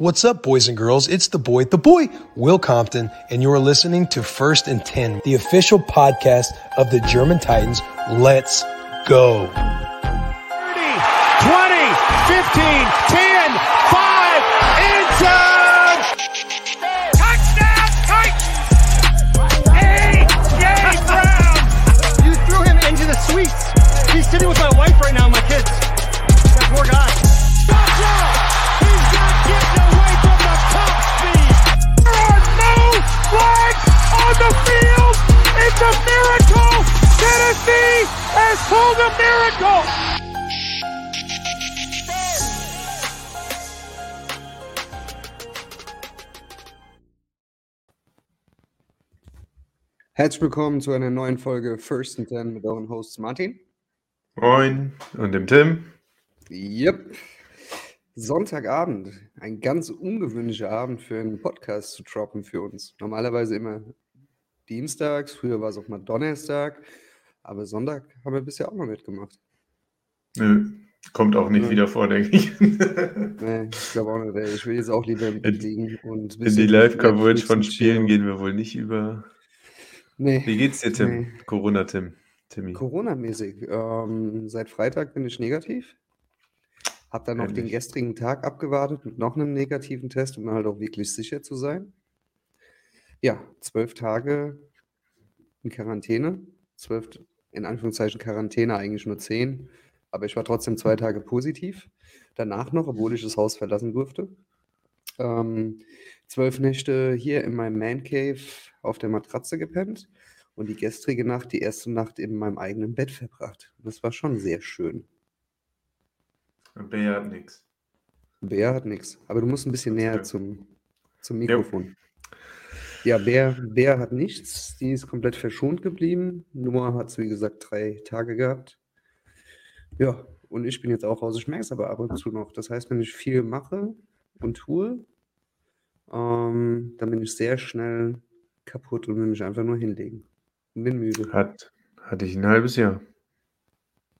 What's up, boys and girls? It's the boy, the boy, Will Compton, and you're listening to First and 10, the official podcast of the German Titans. Let's go. 30, 20, 15, 10, 5, inside! Touchdown, Titans! A.J. Brown! You threw him into the suites. He's sitting with my wife right now, my kids. That poor guy. On the field. It's a miracle. Tennessee has pulled a miracle. Herzlich willkommen zu einer neuen Folge First and Ten mit euren Hosts Martin. Moin und dem Tim. Yep. Sonntagabend, ein ganz ungewöhnlicher Abend für einen Podcast zu droppen für uns. Normalerweise immer dienstags, früher war es auch mal Donnerstag, aber Sonntag haben wir bisher auch noch mitgemacht. Nö, kommt auch nicht ja. wieder vor, denke ich. nee, ich glaube auch nicht. Ich will jetzt auch lieber im Bett liegen. Und In die Live-Coverage von Spielen gehen wir wohl nicht über. Nee. Wie geht's dir, Tim? Nee. Corona, Tim. Timmy. Corona-mäßig. Ähm, seit Freitag bin ich negativ. Habe dann noch den gestrigen Tag abgewartet mit noch einem negativen Test, um halt auch wirklich sicher zu sein. Ja, zwölf Tage in Quarantäne. Zwölf, in Anführungszeichen Quarantäne, eigentlich nur zehn. Aber ich war trotzdem zwei Tage positiv. Danach noch, obwohl ich das Haus verlassen durfte. Ähm, zwölf Nächte hier in meinem Man Cave auf der Matratze gepennt und die gestrige Nacht, die erste Nacht in meinem eigenen Bett verbracht. Das war schon sehr schön. Bär hat nichts. Bär hat nichts. Aber du musst ein bisschen näher zum, zum Mikrofon. Ja, Bär, Bär hat nichts. Die ist komplett verschont geblieben. Noah hat es, wie gesagt, drei Tage gehabt. Ja, und ich bin jetzt auch raus. Ich merke es aber ab und zu noch. Das heißt, wenn ich viel mache und tue, ähm, dann bin ich sehr schnell kaputt und will mich einfach nur hinlegen. Und bin müde. Hat, hatte ich ein halbes Jahr.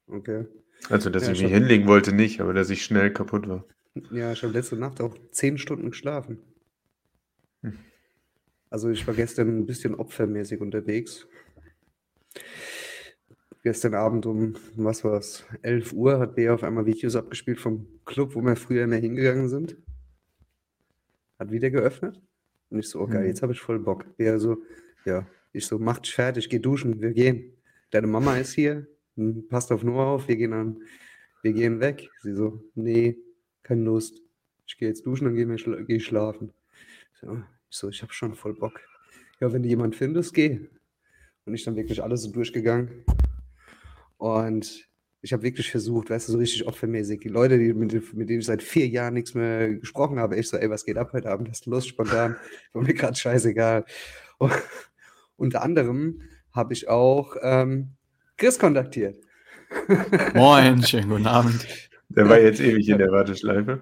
Okay. Also, dass ja, ich mich hinlegen wollte, nicht, aber dass ich schnell kaputt war. Ja, ich habe letzte Nacht auch zehn Stunden geschlafen. Hm. Also, ich war gestern ein bisschen opfermäßig unterwegs. Gestern Abend um, was war es, 11 Uhr hat Bea auf einmal Videos abgespielt vom Club, wo wir früher immer hingegangen sind. Hat wieder geöffnet. Und ich so, okay, oh, hm. jetzt habe ich voll Bock. Bea so, ja. Ich so, mach dich fertig, geh duschen, wir gehen. Deine Mama ist hier, hm, passt auf Noah auf, wir gehen dann, wir gehen weg. Sie so, nee, keine Lust. Ich gehe jetzt duschen, dann gehe geh schlafen. So, ich so, ich habe schon voll Bock. Ja, wenn du jemanden findest, geh. Und ich dann wirklich alles so durchgegangen. Und ich habe wirklich versucht, weißt du, so richtig opfermäßig. Die Leute, die, mit, mit, denen ich seit vier Jahren nichts mehr gesprochen habe, ich so, ey, was geht ab heute Abend? Hast du Lust, spontan? War mir gerade scheißegal. Und, unter anderem habe ich auch ähm, Chris kontaktiert. Moin, schönen guten Abend. Der war jetzt ewig in der Warteschleife.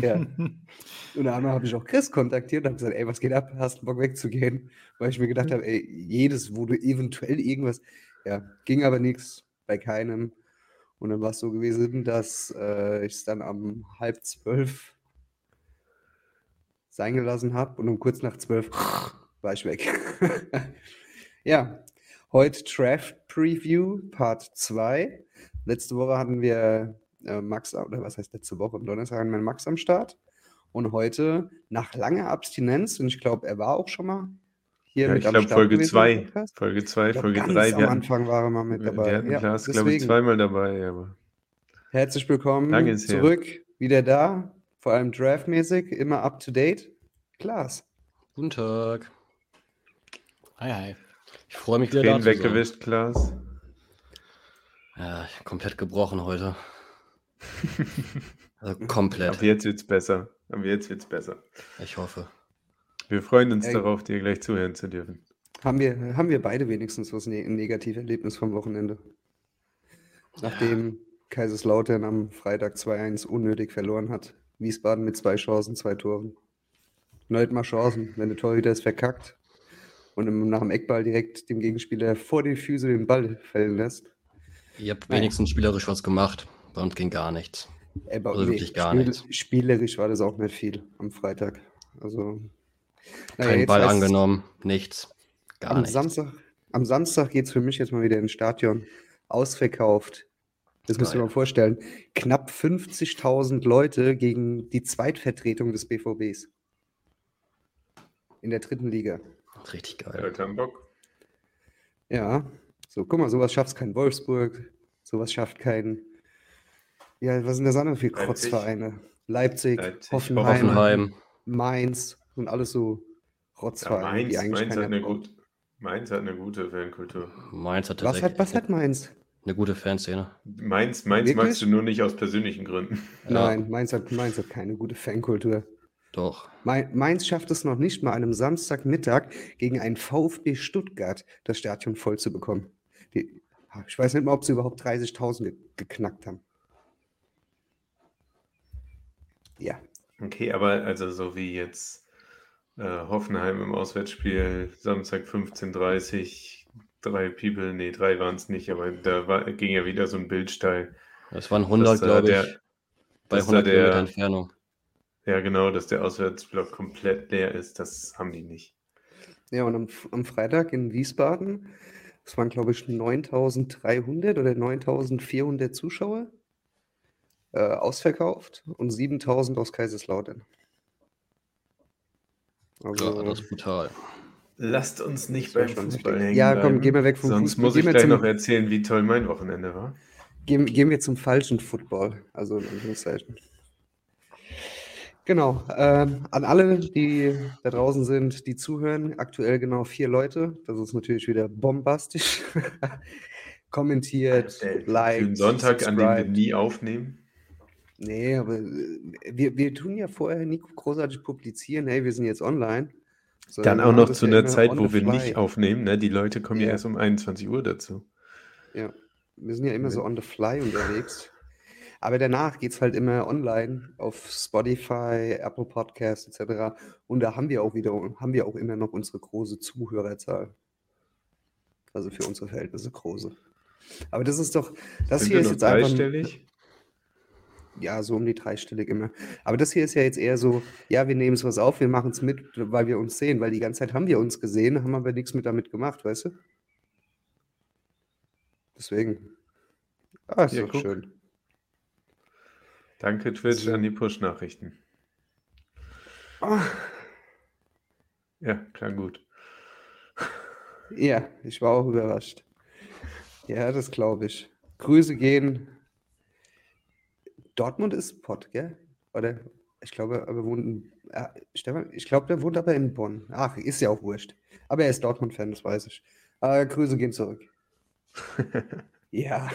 Ja. Und dann habe ich auch Chris kontaktiert und habe gesagt, ey, was geht ab? Hast du Bock wegzugehen? Weil ich mir gedacht habe, ey, jedes, wo du eventuell irgendwas, ja, ging aber nichts bei keinem. Und dann war es so gewesen, dass äh, ich es dann am halb zwölf sein gelassen habe und um kurz nach zwölf war ich weg. ja, Heute Draft Preview Part 2. Letzte Woche hatten wir äh, Max, oder was heißt letzte Woche? Am Donnerstag hatten wir Max am Start. Und heute, nach langer Abstinenz, und ich glaube, er war auch schon mal hier ja, mit ich glaube Folge 2, Folge 2, Folge 3. Am Anfang war er mal mit dabei. Wir hatten ja, Klaas, glaube ich, zweimal dabei. Aber Herzlich willkommen zurück, her. wieder da, vor allem draftmäßig, immer up to date. Klaas. Guten Tag. Hi, hi. Ich freue mich wieder Tränen da weggewischt, Klaas. Ja, komplett gebrochen heute. Also komplett. Aber jetzt wird's besser. Aber jetzt wird's besser. Ich hoffe. Wir freuen uns Ey. darauf, dir gleich zuhören zu dürfen. Haben wir, haben wir beide wenigstens was ne ein Negativerlebnis vom Wochenende? Nachdem ja. Kaiserslautern am Freitag 2-1 unnötig verloren hat. Wiesbaden mit zwei Chancen, zwei Toren. Neut mal Chancen. Wenn der Torhüter es verkackt, und nach dem Eckball direkt dem Gegenspieler vor die Füße den Ball fallen lässt. Ihr habt wenigstens spielerisch was gemacht. Bei uns ging gar nichts. Aber also nee, wirklich gar Spiel, nichts. Spielerisch war das auch nicht viel am Freitag. Also. Naja, Kein Ball angenommen, nichts. Gar am nichts. Samstag, am Samstag geht es für mich jetzt mal wieder ins Stadion. Ausverkauft. Das müsst ihr mal vorstellen. Knapp 50.000 Leute gegen die Zweitvertretung des BVBs. In der dritten Liga. Richtig geil. Ja, Bock. Ja, so, guck mal, sowas schafft kein Wolfsburg, sowas schafft kein. Ja, was sind das andere für Krotzvereine? Leipzig, Leipzig Hoffenheim, Hoffenheim, Mainz und alles so Rotzvereine, ja, Mainz, die eigentlich Mainz hat, eine gut, Mainz hat eine gute Fankultur. Mainz hat was hat, was hat Mainz? Eine gute Fanszene. Mainz, Mainz magst du nur nicht aus persönlichen Gründen. Nein, Mainz hat, Mainz hat keine gute Fankultur. Doch. Mainz schafft es noch nicht mal, einem Samstagmittag gegen einen VfB Stuttgart das Stadion voll zu bekommen. Die, ich weiß nicht mal, ob sie überhaupt 30.000 ge geknackt haben. Ja. Okay, aber also so wie jetzt äh, Hoffenheim im Auswärtsspiel Samstag 15.30 drei People, nee, drei waren es nicht, aber da war, ging ja wieder so ein Bild steil. Das waren 100, glaube ich, bei 100 der, Kilometer Entfernung. Ja, genau, dass der Auswärtsblock komplett leer ist, das haben die nicht. Ja, und am, am Freitag in Wiesbaden, das waren, glaube ich, 9300 oder 9400 Zuschauer äh, ausverkauft und 7000 aus Kaiserslautern. Also, ja, das ist brutal. Lasst uns nicht beim Fußball hängen. Ja, komm, gehen wir weg vom Sonst Fußball. muss ich gleich noch erzählen, wie toll mein Wochenende war. Gehen, gehen wir zum falschen Football. Also in Anführungszeichen. Genau. Ähm, an alle, die da draußen sind, die zuhören, aktuell genau vier Leute. Das ist natürlich wieder bombastisch. Kommentiert, liked. Den Sonntag, an dem wir nie aufnehmen. Nee, aber äh, wir, wir tun ja vorher nie großartig publizieren. Hey, wir sind jetzt online. Dann auch noch zu einer Zeit, wo wir nicht aufnehmen. Ne? Die Leute kommen ja. ja erst um 21 Uhr dazu. Ja, wir sind ja immer so on the fly unterwegs. Aber danach geht es halt immer online auf Spotify, Apple Podcasts etc. Und da haben wir auch wieder, haben wir auch immer noch unsere große Zuhörerzahl. Also für unsere Verhältnisse große. Aber das ist doch, das Sind hier ist jetzt dreistellig? Ja, so um die dreistellig immer. Aber das hier ist ja jetzt eher so, ja, wir nehmen es was auf, wir machen es mit, weil wir uns sehen, weil die ganze Zeit haben wir uns gesehen, haben aber nichts mit damit gemacht, weißt du? Deswegen. Ah, ist ja, doch guck. schön. Danke, Twitch, an die Push-Nachrichten. Oh. Ja, klang gut. Ja, ich war auch überrascht. Ja, das glaube ich. Grüße gehen. Dortmund ist Pott, gell? Oder ich glaube, aber wohnt in, äh, Stefan, ich glaube, der wohnt aber in Bonn. Ach, ist ja auch wurscht. Aber er ist Dortmund-Fan, das weiß ich. Äh, Grüße gehen zurück. ja.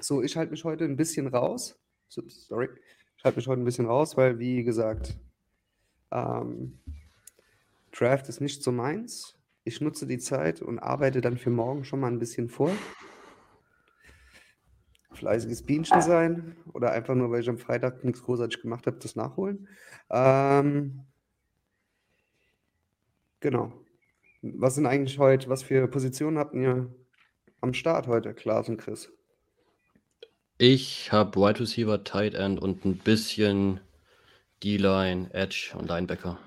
So, ich halte mich heute ein bisschen raus. Sorry. Ich halte mich heute ein bisschen raus, weil, wie gesagt, ähm, Draft ist nicht so meins. Ich nutze die Zeit und arbeite dann für morgen schon mal ein bisschen vor. Fleißiges Bienchen sein oder einfach nur, weil ich am Freitag nichts großartig gemacht habe, das nachholen. Ähm, genau. Was sind eigentlich heute, was für Positionen habt ihr am Start heute, Klaas und Chris? Ich habe Wide Receiver, Tight End und ein bisschen D-Line, Edge und Linebacker.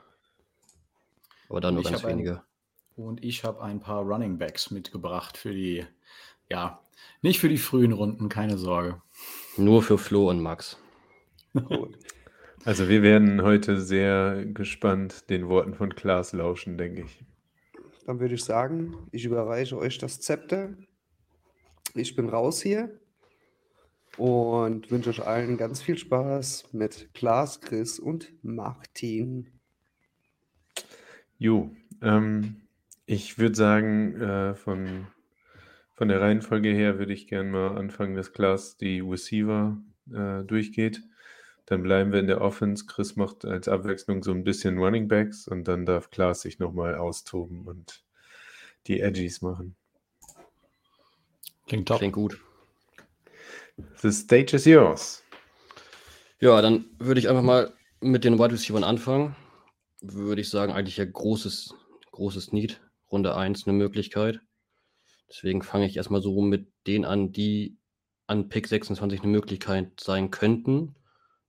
Aber dann nur ganz wenige. Ein, und ich habe ein paar Running Backs mitgebracht für die, ja, nicht für die frühen Runden, keine Sorge. Nur für Flo und Max. Also wir werden heute sehr gespannt den Worten von Klaas lauschen, denke ich. Dann würde ich sagen, ich überreiche euch das Zepter. Ich bin raus hier und wünsche euch allen ganz viel Spaß mit Klaas, Chris und Martin. Jo, ähm, ich würde sagen, äh, von, von der Reihenfolge her würde ich gerne mal anfangen, dass Klaas die Receiver äh, durchgeht. Dann bleiben wir in der Offense. Chris macht als Abwechslung so ein bisschen Running Backs und dann darf Klaas sich nochmal austoben und die Edgies machen. Klingt top. Klingt gut. The stage is yours. Ja, dann würde ich einfach mal mit den Wide Receivers anfangen. Würde ich sagen, eigentlich ja großes, großes Need. Runde 1 eine Möglichkeit. Deswegen fange ich erstmal so mit denen an, die an Pick 26 eine Möglichkeit sein könnten.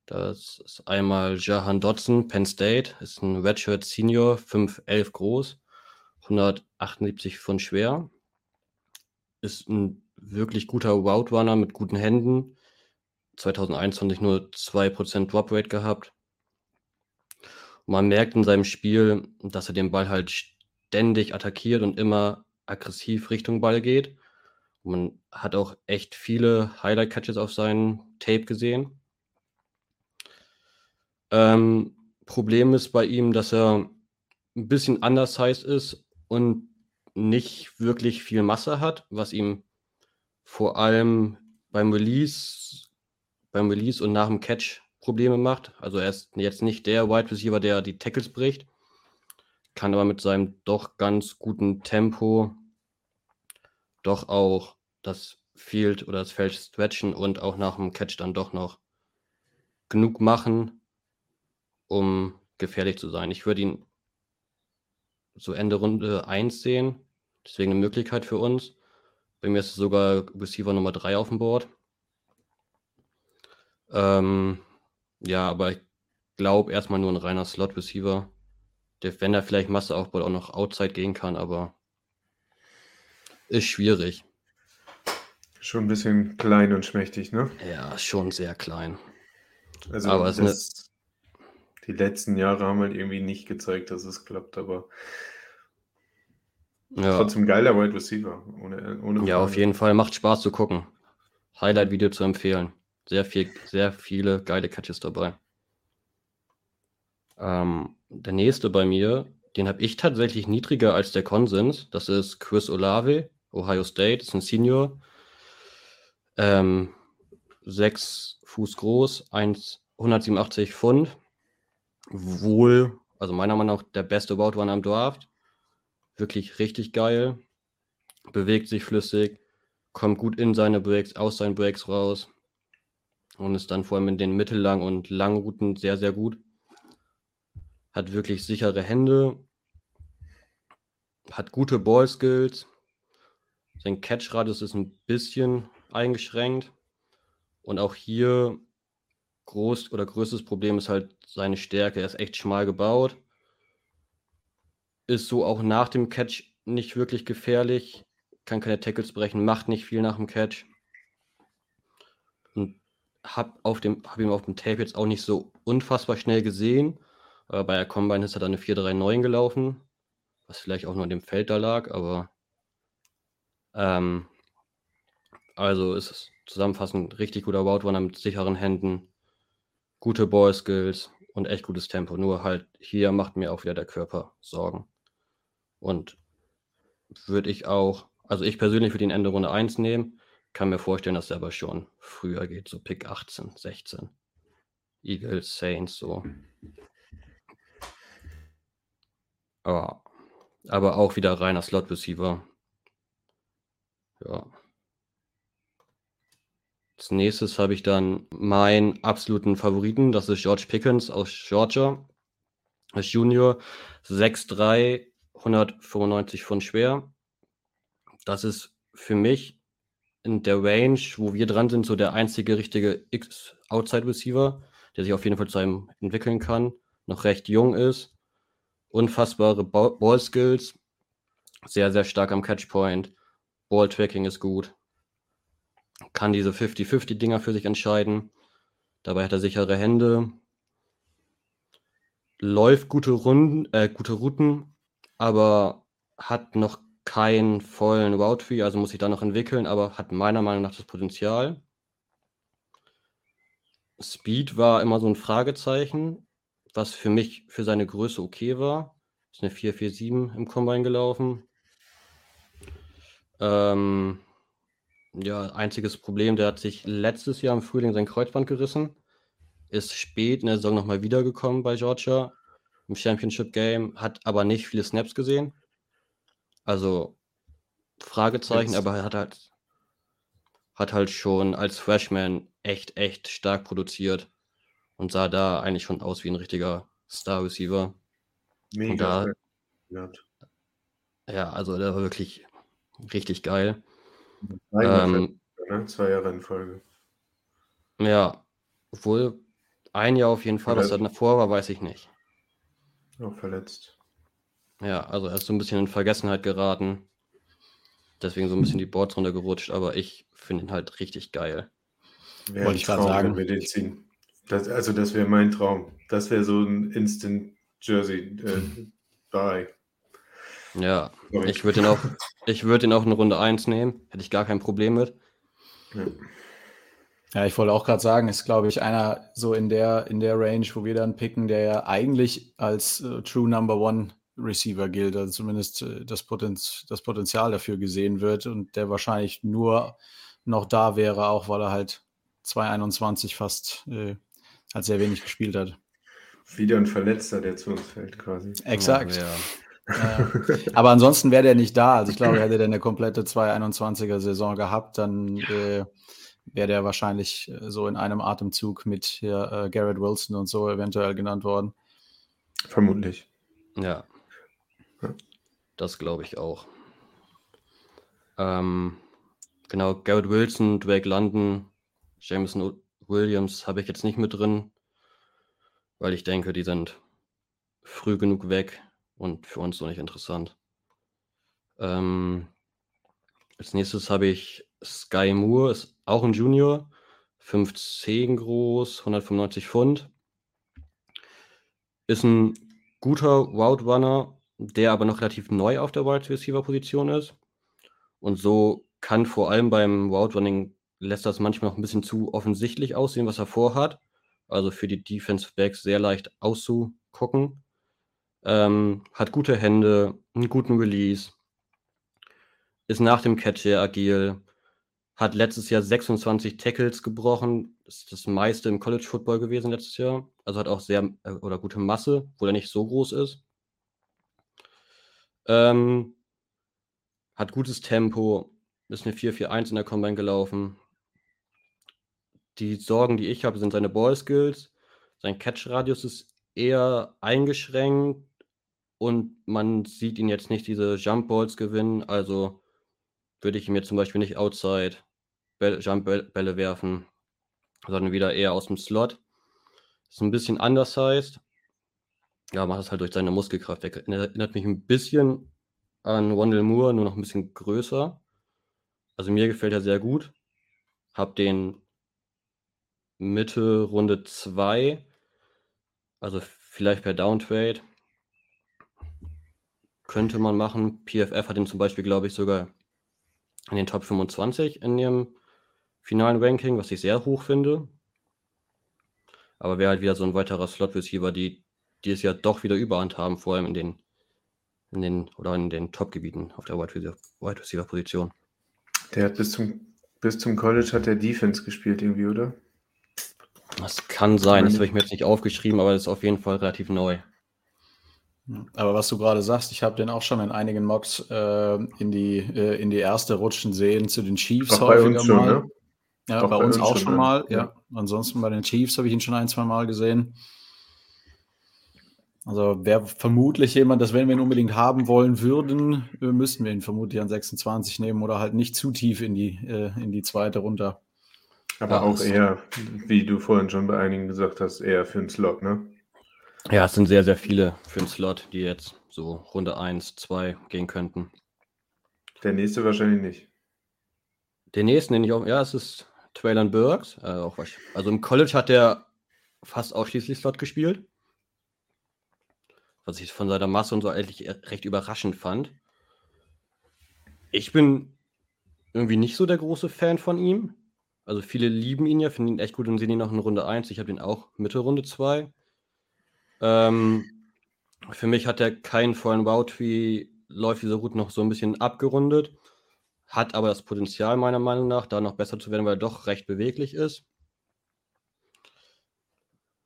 Das ist einmal Jahan Dodson, Penn State, ist ein Redshirt Senior, 5'11 groß, 178 Pfund schwer. Ist ein wirklich guter Route Runner mit guten Händen. 2021 nur 2% Drop Rate gehabt. man merkt in seinem Spiel, dass er den Ball halt ständig attackiert und immer aggressiv Richtung Ball geht. Man hat auch echt viele Highlight-Catches auf seinem Tape gesehen. Ähm, Problem ist bei ihm, dass er ein bisschen undersized ist und nicht wirklich viel Masse hat, was ihm vor allem beim Release, beim Release und nach dem Catch Probleme macht. Also er ist jetzt nicht der Wide Receiver, der die Tackles bricht, kann aber mit seinem doch ganz guten Tempo doch auch das Field oder das Feld stretchen und auch nach dem Catch dann doch noch genug machen, um gefährlich zu sein. Ich würde ihn so Ende Runde 1 sehen. Deswegen eine Möglichkeit für uns. Bei mir ist es sogar Receiver Nummer 3 auf dem Board. Ähm, ja, aber ich glaube erstmal nur ein reiner Slot-Receiver. Der, wenn er vielleicht Masse aufbaut, auch noch Outside gehen kann, aber ist schwierig. Schon ein bisschen klein und schmächtig, ne? Ja, schon sehr klein. Also Aber das, die letzten Jahre haben halt irgendwie nicht gezeigt, dass es klappt, aber Ja, trotzdem geiler Wide Receiver. Ohne, ohne ja, auf jeden Fall. Macht Spaß zu gucken. Highlight-Video zu empfehlen. Sehr viel, sehr viele geile Catches dabei. Ähm, der nächste bei mir, den habe ich tatsächlich niedriger als der Konsens. Das ist Chris Olave, Ohio State, ist ein Senior. Ähm, 6 Fuß groß, 1, 187 Pfund. Wohl, also meiner Meinung nach der beste Route Runner am Draft. Wirklich richtig geil. Bewegt sich flüssig, kommt gut in seine Breaks, aus seinen Breaks raus. Und ist dann vor allem in den mittellang und langen Routen sehr, sehr gut. Hat wirklich sichere Hände. Hat gute Ball-Skills. Sein Catch-Radius ist ein bisschen eingeschränkt. Und auch hier groß oder größtes Problem ist halt seine Stärke. Er ist echt schmal gebaut. Ist so auch nach dem Catch nicht wirklich gefährlich. Kann keine Tackles brechen, macht nicht viel nach dem Catch. Und hab, auf dem, hab ihn auf dem Tape jetzt auch nicht so unfassbar schnell gesehen. Aber bei der Combine ist er dann eine 4-3-9 gelaufen. Was vielleicht auch nur an dem Feld da lag, aber ähm, also ist es zusammenfassend richtig guter Route Runner mit sicheren Händen, gute Ball Skills und echt gutes Tempo. Nur halt hier macht mir auch wieder der Körper Sorgen. Und würde ich auch, also ich persönlich würde ihn Ende Runde 1 nehmen, kann mir vorstellen, dass er aber schon früher geht, so Pick 18, 16. Eagles, Saints, so. Aber, aber auch wieder reiner Slot Receiver. Ja. Als nächstes habe ich dann meinen absoluten Favoriten, das ist George Pickens aus Georgia. Als Junior 6'3, 195 Pfund schwer. Das ist für mich in der Range, wo wir dran sind, so der einzige richtige X-Outside-Receiver, der sich auf jeden Fall zu einem entwickeln kann, noch recht jung ist, unfassbare Ba- Ball-Skills, sehr, sehr stark am Catchpoint, Ball-Tracking ist gut, kann diese 50-50-Dinger für sich entscheiden, dabei hat er sichere Hände, läuft gute Runden, äh, gute Routen, aber hat noch keinen vollen Route Tree, also muss sich da noch entwickeln, aber hat meiner Meinung nach das Potenzial. Speed war immer so ein Fragezeichen, was für mich für seine Größe okay war. Ist eine 447 im Combine gelaufen. Ähm, ja, einziges Problem, der hat sich letztes Jahr im Frühling sein Kreuzband gerissen. Ist spät in der Saison nochmal wiedergekommen bei Georgia im Championship Game, hat aber nicht viele Snaps gesehen. Also Fragezeichen, Jetzt- aber er hat halt, hat halt schon als Freshman echt, echt stark produziert und sah da eigentlich schon aus wie ein richtiger Star-Receiver. Mega. da- geil gehabt. Ja, also der war wirklich richtig geil. Ähm, ne? Zwei Jahre in Folge. Ja, obwohl ein Jahr auf jeden Fall, was Verletzt. davor war, weiß ich nicht. Auch verletzt. Ja, also er ist so ein bisschen in Vergessenheit geraten. Deswegen so ein bisschen die Boards runtergerutscht, aber ich finde ihn halt richtig geil. Wäre Wollte ich Traum, sagen. ziehen. Das, also, das wäre mein Traum. Das wäre so ein Instant Jersey. Äh, Bye. Ja, Sorry. ich würde ihn auch, ich würde ihn auch in Runde 1 nehmen. Hätte ich gar kein Problem mit. Ja. Ja, ich wollte auch gerade sagen, ist, glaube ich, einer so in der, in der Range, wo wir dann picken, der ja eigentlich als äh, True Number One Receiver gilt, also zumindest äh, das, Potenz, das Potenzial dafür gesehen wird und der wahrscheinlich nur noch da wäre, auch weil er halt 221 fast äh, halt sehr wenig gespielt hat. Wieder ein Verletzter, der zu uns fällt, quasi. Exakt. Ja, Ja. Aber ansonsten wäre der nicht da. Also ich glaube, hätte der eine komplette 221er Saison gehabt, dann äh, wäre der wahrscheinlich äh, so in einem Atemzug mit hier, äh, Garrett Wilson und so eventuell genannt worden. Vermutlich. ja. Ja. Das glaube ich auch. Ähm, genau, Garrett Wilson, Drake London, Jameson Williams habe ich jetzt nicht mit drin, weil ich denke, die sind früh genug weg und für uns so nicht interessant. Ähm, als nächstes habe ich Sky Moore, ist auch ein Junior, 5'10 groß, 195 Pfund. Ist ein guter Route Runner, der aber noch relativ neu auf der Wide Receiver Position ist. Und so kann vor allem beim Route Running lässt das manchmal noch ein bisschen zu offensichtlich aussehen, was er vorhat. Also für die Defense Backs sehr leicht auszugucken. Ähm, hat gute Hände, einen guten Release, ist nach dem Catch sehr agil, hat letztes Jahr 26 Tackles gebrochen, ist das meiste im College Football gewesen letztes Jahr. Also hat auch sehr äh, oder gute Masse, wo er nicht so groß ist. Ähm, hat gutes Tempo, ist eine 4-4-1 in der Combine gelaufen. Die Sorgen, die ich habe, sind seine Ball-Skills. Sein Catch-Radius ist eher eingeschränkt und man sieht ihn jetzt nicht diese Jump-Balls gewinnen. Also würde ich ihm jetzt zum Beispiel nicht outside Bälle, Jump-Bälle werfen, sondern wieder eher aus dem Slot. Ist ein bisschen undersized. Ja, macht das halt durch seine Muskelkraft weg. Erinnert mich ein bisschen an Wendell Moore, nur noch ein bisschen größer. Also mir gefällt er sehr gut. Hab den Mitte Runde 2. Also vielleicht per Downtrade. Könnte man machen. PFF hat ihn zum Beispiel, glaube ich, sogar in den Top 25 in ihrem finalen Ranking, was ich sehr hoch finde. Aber wäre halt wieder so ein weiterer Slot-Receiver, die, die es ja doch wieder überhand haben, vor allem in den, in den oder in den Top-Gebieten auf der Wide Receiver- Wide Receiver-Position. Der hat bis zum, bis zum College hat der Defense gespielt irgendwie, oder? Das kann sein, das habe ich mir jetzt nicht aufgeschrieben, aber das ist auf jeden Fall relativ neu. Aber was du gerade sagst, ich habe den auch schon in einigen Mocks äh, in, die, äh, in die erste rutschen sehen zu den Chiefs Auch bei häufiger uns schon, mal. ne? Ja, Auch bei bei uns uns auch schon, schon mal. Ja. Ja. Ansonsten bei den Chiefs habe ich ihn schon ein, zwei Mal gesehen. Also wäre vermutlich jemand, dass wenn wir ihn unbedingt haben wollen würden, äh, müssten wir ihn vermutlich an 26 nehmen oder halt nicht zu tief in die, äh, in die zweite runter. Aber Ja, auch eher, wie du vorhin schon bei einigen gesagt hast, eher für einen Slot, ne? Ja, es sind sehr, sehr viele für den Slot, die jetzt so Runde 1, 2 gehen könnten. Der nächste wahrscheinlich nicht. Den nächsten, den ich auch, ja, es ist Traylon Burks. Äh, auch, was- also im College hat er fast ausschließlich Slot gespielt. Was ich von seiner Masse und so eigentlich recht überraschend fand. Ich bin irgendwie nicht so der große Fan von ihm. Also viele lieben ihn ja, finden ihn echt gut und sehen ihn noch in Runde 1. Ich habe ihn auch Mitte Runde 2. Ähm, für mich hat er keinen vollen Route-Tree, läuft diese Route noch so ein bisschen abgerundet, hat aber das Potenzial meiner Meinung nach, da noch besser zu werden, weil er doch recht beweglich ist.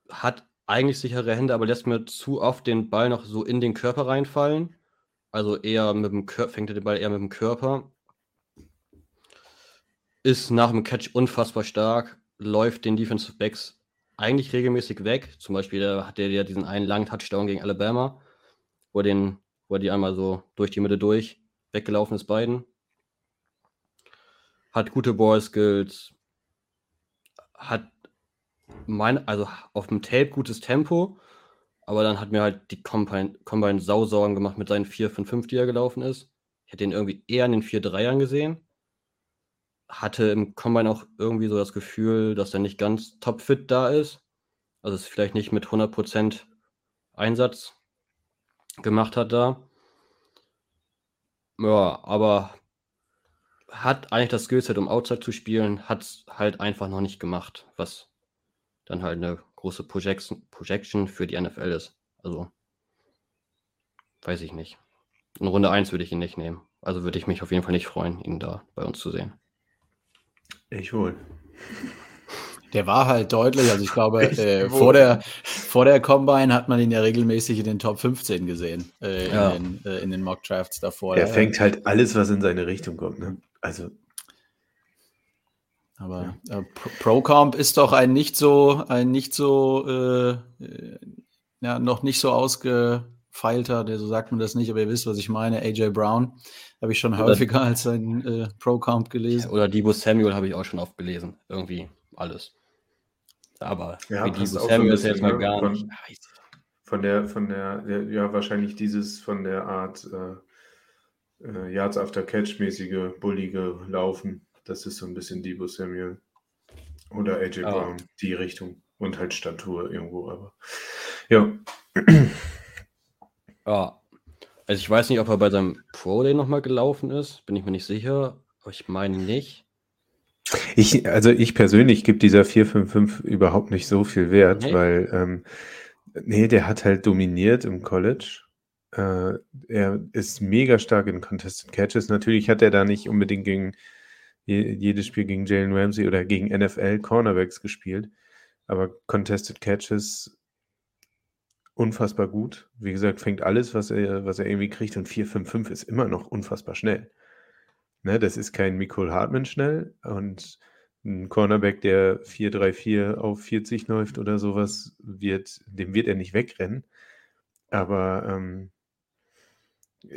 Hat eigentlich sichere Hände, aber lässt mir zu oft den Ball noch so in den Körper reinfallen. Also eher mit dem Körper, fängt er den Ball eher mit dem Körper. Ist nach dem Catch unfassbar stark, läuft den Defensive Backs eigentlich regelmäßig weg. Zum Beispiel hat er ja diesen einen langen Touchdown gegen Alabama, wo, er den, wo er die einmal so durch die Mitte durch weggelaufen ist, beiden. hat gute Ball-Skills, hat mein, also auf dem Tape gutes Tempo, aber dann hat mir halt die Combine, Combine Sausorgen gemacht mit seinen 4 5 5 die er gelaufen ist. Ich hätte ihn irgendwie eher in den 4-3ern gesehen. Hatte im Combine auch irgendwie so das Gefühl, dass er nicht ganz topfit da ist. Also es vielleicht nicht mit 100% Einsatz gemacht hat da. Ja, aber hat eigentlich das Skillset, um Outside zu spielen, hat es halt einfach noch nicht gemacht, was dann halt eine große Projection, Projection für die NFL ist. Also, weiß ich nicht. In Runde 1 würde ich ihn nicht nehmen. Also würde ich mich auf jeden Fall nicht freuen, ihn da bei uns zu sehen. Ich wohl. Der war halt deutlich, also ich glaube, äh, vor, der, vor der Combine hat man ihn ja regelmäßig in den Top 15 gesehen, äh, Ja. in, den, äh, in den Mock Drafts davor. Er Ja, fängt halt alles, was in seine Richtung kommt. Ne? Also, Aber äh, Pro- ProComp ist doch ein nicht so, ein nicht so, äh, äh, ja, noch nicht so ausgefeilter, der so sagt man das nicht, aber ihr wisst, was ich meine. AJ Brown habe ich schon Oder- häufiger als ein äh, ProComp gelesen. Oder Debo Samuel habe ich auch schon oft gelesen. Irgendwie alles. Aber Ja, Debo Samuel ist jetzt mal gar Von- nicht. Von der, von der, der, ja, wahrscheinlich dieses von der Art äh, äh, Yards after Catch-mäßige, bullige Laufen. Das ist so ein bisschen Debo Samuel. Oder AJ. Brown, die Richtung. Und halt Statur irgendwo, aber. Ja. Ja. Also ich weiß nicht, ob er bei seinem Day nochmal gelaufen ist. Bin ich mir nicht sicher. Aber ich meine nicht. Ich, also ich persönlich gebe dieser 455 überhaupt nicht so viel Wert, Nee? weil, ähm, nee, der hat halt dominiert im College. Äh, er ist mega stark in Contested Catches. Natürlich hat er da nicht unbedingt gegen je, jedes Spiel gegen Jalen Ramsey oder gegen NFL Cornerbacks gespielt, aber Contested Catches unfassbar gut. Wie gesagt, fängt alles, was er, was er irgendwie kriegt und 455 ist immer noch unfassbar schnell. Ne, das ist kein Nicole Hartman schnell und ein Cornerback, der 4-3-4 auf 40 läuft oder sowas, wird, dem wird er nicht wegrennen. Aber ähm,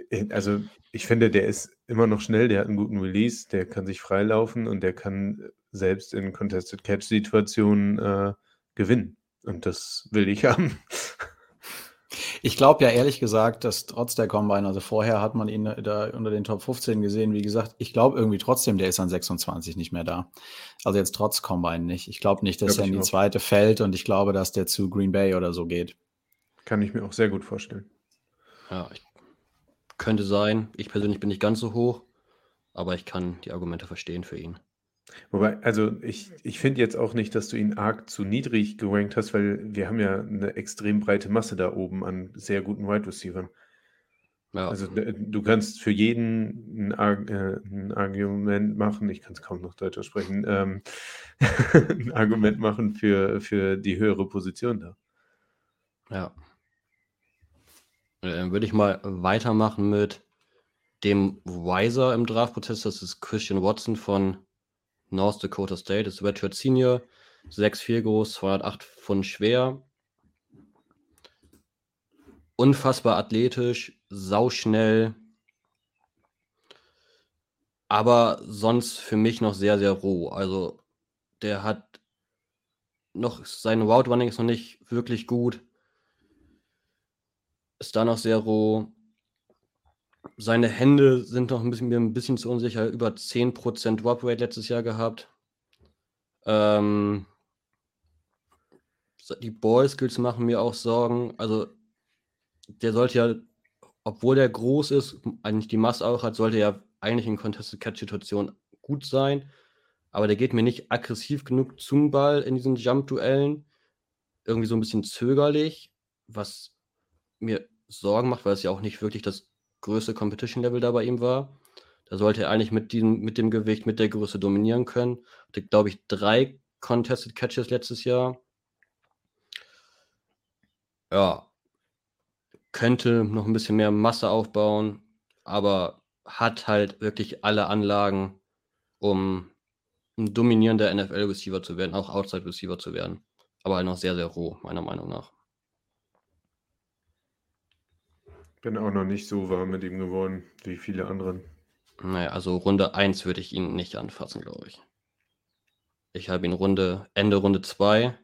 äh, also ich finde, der ist immer noch schnell, der hat einen guten Release, der kann sich freilaufen und der kann selbst in Contested Catch-Situationen äh, gewinnen. Und das will ich haben. Ich glaube ja ehrlich gesagt, dass trotz der Combine, also vorher hat man ihn da unter den Top 15 gesehen, wie gesagt, ich glaube irgendwie trotzdem, der ist an 26 nicht mehr da. Also jetzt trotz Combine nicht. Ich glaube nicht, dass Glaub er in die auch. zweite fällt und ich glaube, dass der zu Green Bay oder so geht. Kann ich mir auch sehr gut vorstellen. Ja, ich, könnte sein. Ich persönlich bin nicht ganz so hoch. Aber ich kann die Argumente verstehen für ihn. Wobei, also ich, ich finde jetzt auch nicht, dass du ihn arg zu niedrig gerankt hast, weil wir haben ja eine extrem breite Masse da oben an sehr guten Wide Receivers. Ja, Also d- du kannst für jeden ein, Ar äh, ein Argument machen, ich kann es kaum noch Deutsch sprechen, ähm, ein Argument machen für, für die höhere Position da. ja. Äh, Dann würde ich mal weitermachen mit dem Wiser im Draftprozess. Das ist Christian Watson von North Dakota State. Ist Redshirt Senior. 6'4 groß, 208 Pfund schwer. Unfassbar athletisch, sauschnell. Aber sonst für mich noch sehr, sehr roh. Also der hat noch, sein Route Running ist noch nicht wirklich gut. Ist da noch sehr roh. Seine Hände sind noch ein bisschen, ein bisschen zu unsicher. Über 10% Drop Rate letztes Jahr gehabt. Ähm, die Ball Skills machen mir auch Sorgen. Also, der sollte ja, obwohl der groß ist, eigentlich die Masse auch hat, sollte er eigentlich in Contested Catch Situationen gut sein. Aber der geht mir nicht aggressiv genug zum Ball in diesen Jump-Duellen. Irgendwie so ein bisschen zögerlich, was mir Sorgen macht, weil es ja auch nicht wirklich das größte Competition-Level da bei ihm war. Da sollte er eigentlich mit, diesem, mit dem Gewicht, mit der Größe dominieren können. Hatte, glaube ich, drei Contested Catches letztes Jahr. Ja, könnte noch ein bisschen mehr Masse aufbauen, aber hat halt wirklich alle Anlagen, um ein dominierender NFL-Receiver zu werden, auch Outside-Receiver zu werden. Aber halt noch sehr, sehr roh, meiner Meinung nach. Bin auch noch nicht so warm mit ihm geworden wie viele anderen. Naja, also Runde 1 würde ich ihn nicht anfassen, glaube ich. Ich habe ihn Runde, Ende Runde 2.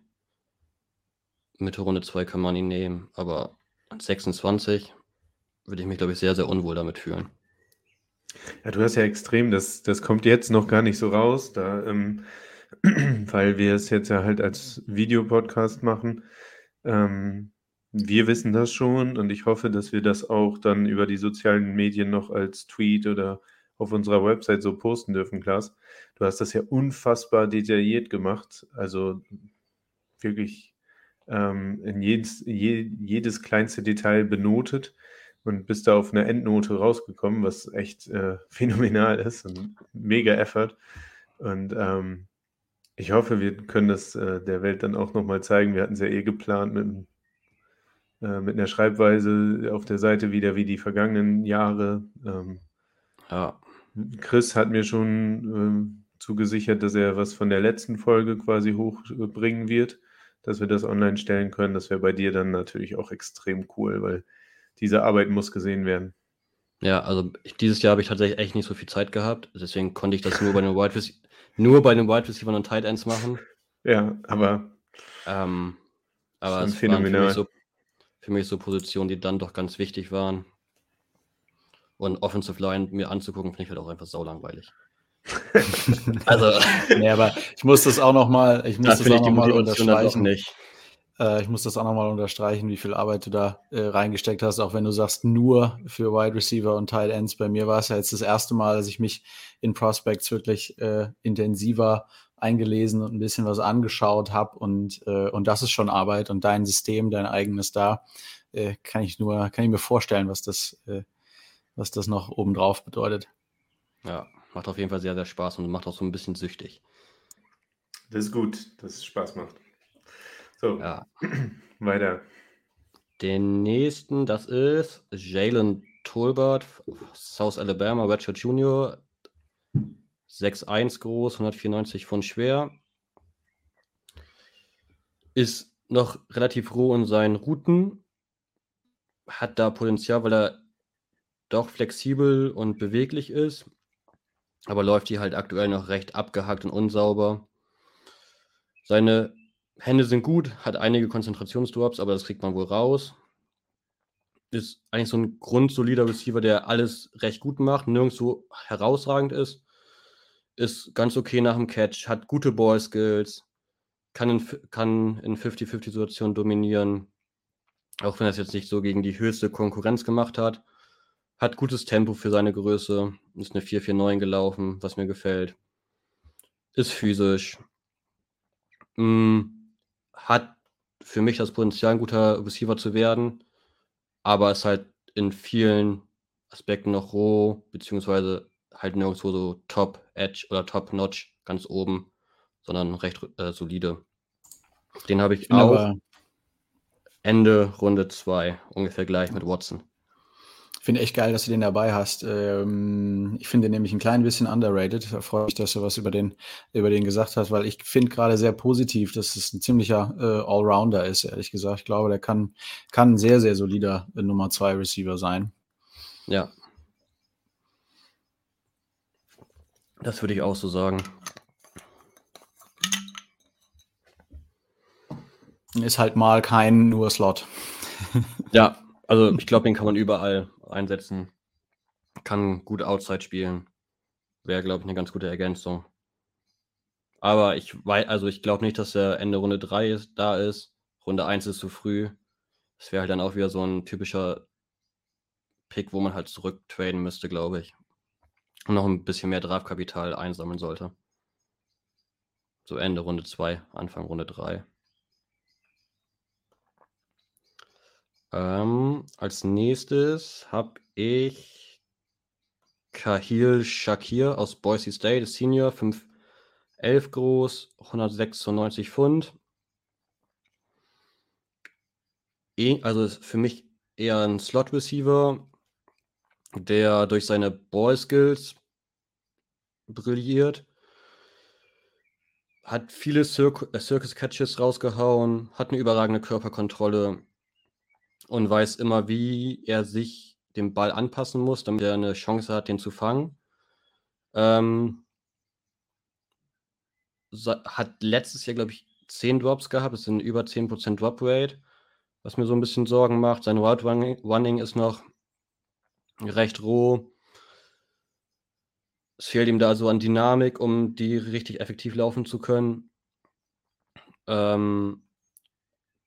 Mitte Runde 2 kann man ihn nehmen, aber 26 würde ich mich, glaube ich, sehr, sehr unwohl damit fühlen. Ja, du hast ja extrem, das, das kommt jetzt noch gar nicht so raus, da, ähm, weil wir es jetzt ja halt als Videopodcast machen. Ähm, wir wissen das schon und ich hoffe, dass wir das auch dann über die sozialen Medien noch als Tweet oder auf unserer Website so posten dürfen, Klaas. Du hast das ja unfassbar detailliert gemacht, also wirklich ähm, in jedes, je, jedes kleinste Detail benotet und bist da auf eine Endnote rausgekommen, was echt äh, phänomenal ist und mega Effort. Und ähm, ich hoffe, wir können das äh, der Welt dann auch nochmal zeigen. Wir hatten es ja eh geplant mit, äh, mit einer Schreibweise auf der Seite wieder wie die vergangenen Jahre. Ähm, Ja, Chris hat mir schon äh, zugesichert, dass er was von der letzten Folge quasi hochbringen wird, dass wir das online stellen können. Das wäre bei dir dann natürlich auch extrem cool, weil diese Arbeit muss gesehen werden. ja, also ich, dieses Jahr habe ich tatsächlich echt nicht so viel Zeit gehabt. Deswegen konnte ich das nur bei den Wide Rece nur bei den Wide Receivers und Tight Ends machen. Ja, aber Ähm, aber es waren phänomenal. mich, so, für mich so Positionen, die dann doch ganz wichtig waren. Und Offensive Line mir anzugucken, finde ich halt auch einfach saulangweilig. also, Nee, aber ich muss das auch nochmal, ich muss das das auch ich die noch mal Motivation dann doch unterstreichen. nicht. Äh, ich muss das auch nochmal unterstreichen, wie viel Arbeit du da äh, reingesteckt hast, auch wenn du sagst, nur für Wide Receiver und Tight Ends. Bei mir war es ja jetzt das erste Mal, dass ich mich in Prospects wirklich äh, intensiver eingelesen und ein bisschen was angeschaut habe und, äh, und das ist schon Arbeit und dein System, dein eigenes da, äh, kann ich nur, kann ich mir vorstellen, was das, äh, was das noch obendrauf bedeutet. Ja, macht auf jeden Fall sehr, sehr Spaß und macht auch so ein bisschen süchtig. das ist gut, dass es Spaß macht. So, Ja. weiter. Den nächsten, das ist Jalen Tolbert, South Alabama, Redshirt Junior. 6'1 groß, 194 Pfund schwer. Ist noch relativ roh in seinen Routen. Hat da Potenzial, weil er doch flexibel und beweglich ist. Aber läuft hier halt aktuell noch recht abgehackt und unsauber. Seine Hände sind gut, hat einige Konzentrationsdrops, aber das kriegt man wohl raus. Ist eigentlich so ein grundsolider Receiver, der alles recht gut macht, nirgendwo herausragend ist. Ist ganz okay nach dem Catch, hat gute Ball-Skills, kann in, kann in 50-50-Situationen dominieren, auch wenn er es jetzt nicht so gegen die höchste Konkurrenz gemacht hat. Hat gutes Tempo für seine Größe, ist eine 4-4-9 gelaufen, was mir gefällt. Ist physisch, Mm, hat für mich das Potenzial, ein guter Receiver zu werden, aber ist halt in vielen Aspekten noch roh, beziehungsweise halt nirgendwo so Top-Edge oder Top-Notch ganz oben, sondern recht äh, solide. Den habe ich auch aber- Ende Runde 2, ungefähr gleich mit Watson. Finde echt geil, dass du den dabei hast. Ähm, ich finde den nämlich ein klein bisschen underrated. Da freue ich mich, dass du was über den, über den gesagt hast, weil ich finde gerade sehr positiv, dass es ein ziemlicher äh, Allrounder ist, ehrlich gesagt. Ich glaube, der kann, kann ein sehr, sehr solider äh, Nummer 2 Receiver sein. Ja. Das würde ich auch so sagen. Ist halt mal kein nur Slot. Ja, also ich glaube, den kann man überall einsetzen. Kann gut Outside spielen. Wäre, glaube ich, eine ganz gute Ergänzung. Aber ich weiß, also ich glaube nicht, dass er Ende Runde 3 ist, da ist. Runde 1 ist zu früh. Das wäre halt dann auch wieder so ein typischer Pick, wo man halt zurücktraden müsste, glaube ich. Noch ein bisschen mehr Draftkapital einsammeln sollte. So Ende Runde 2, Anfang Runde 3. Ähm, als nächstes habe ich Kahil Shakir aus Boise State, Senior, 5'11 groß, 196 Pfund. Eh, also ist für mich eher ein Slot-Receiver, der durch seine Ball-Skills brilliert. Hat viele Circ äh, Circus-Catches rausgehauen, hat eine überragende Körperkontrolle und weiß immer, wie er sich dem Ball anpassen muss, damit er eine Chance hat, den zu fangen. Ähm, hat letztes Jahr, glaube ich, 10 Drops gehabt. Das sind über 10% Drop Rate, was mir so ein bisschen Sorgen macht. Sein Route Running ist noch recht roh. Es fehlt ihm da so an Dynamik, um die richtig effektiv laufen zu können. Ähm,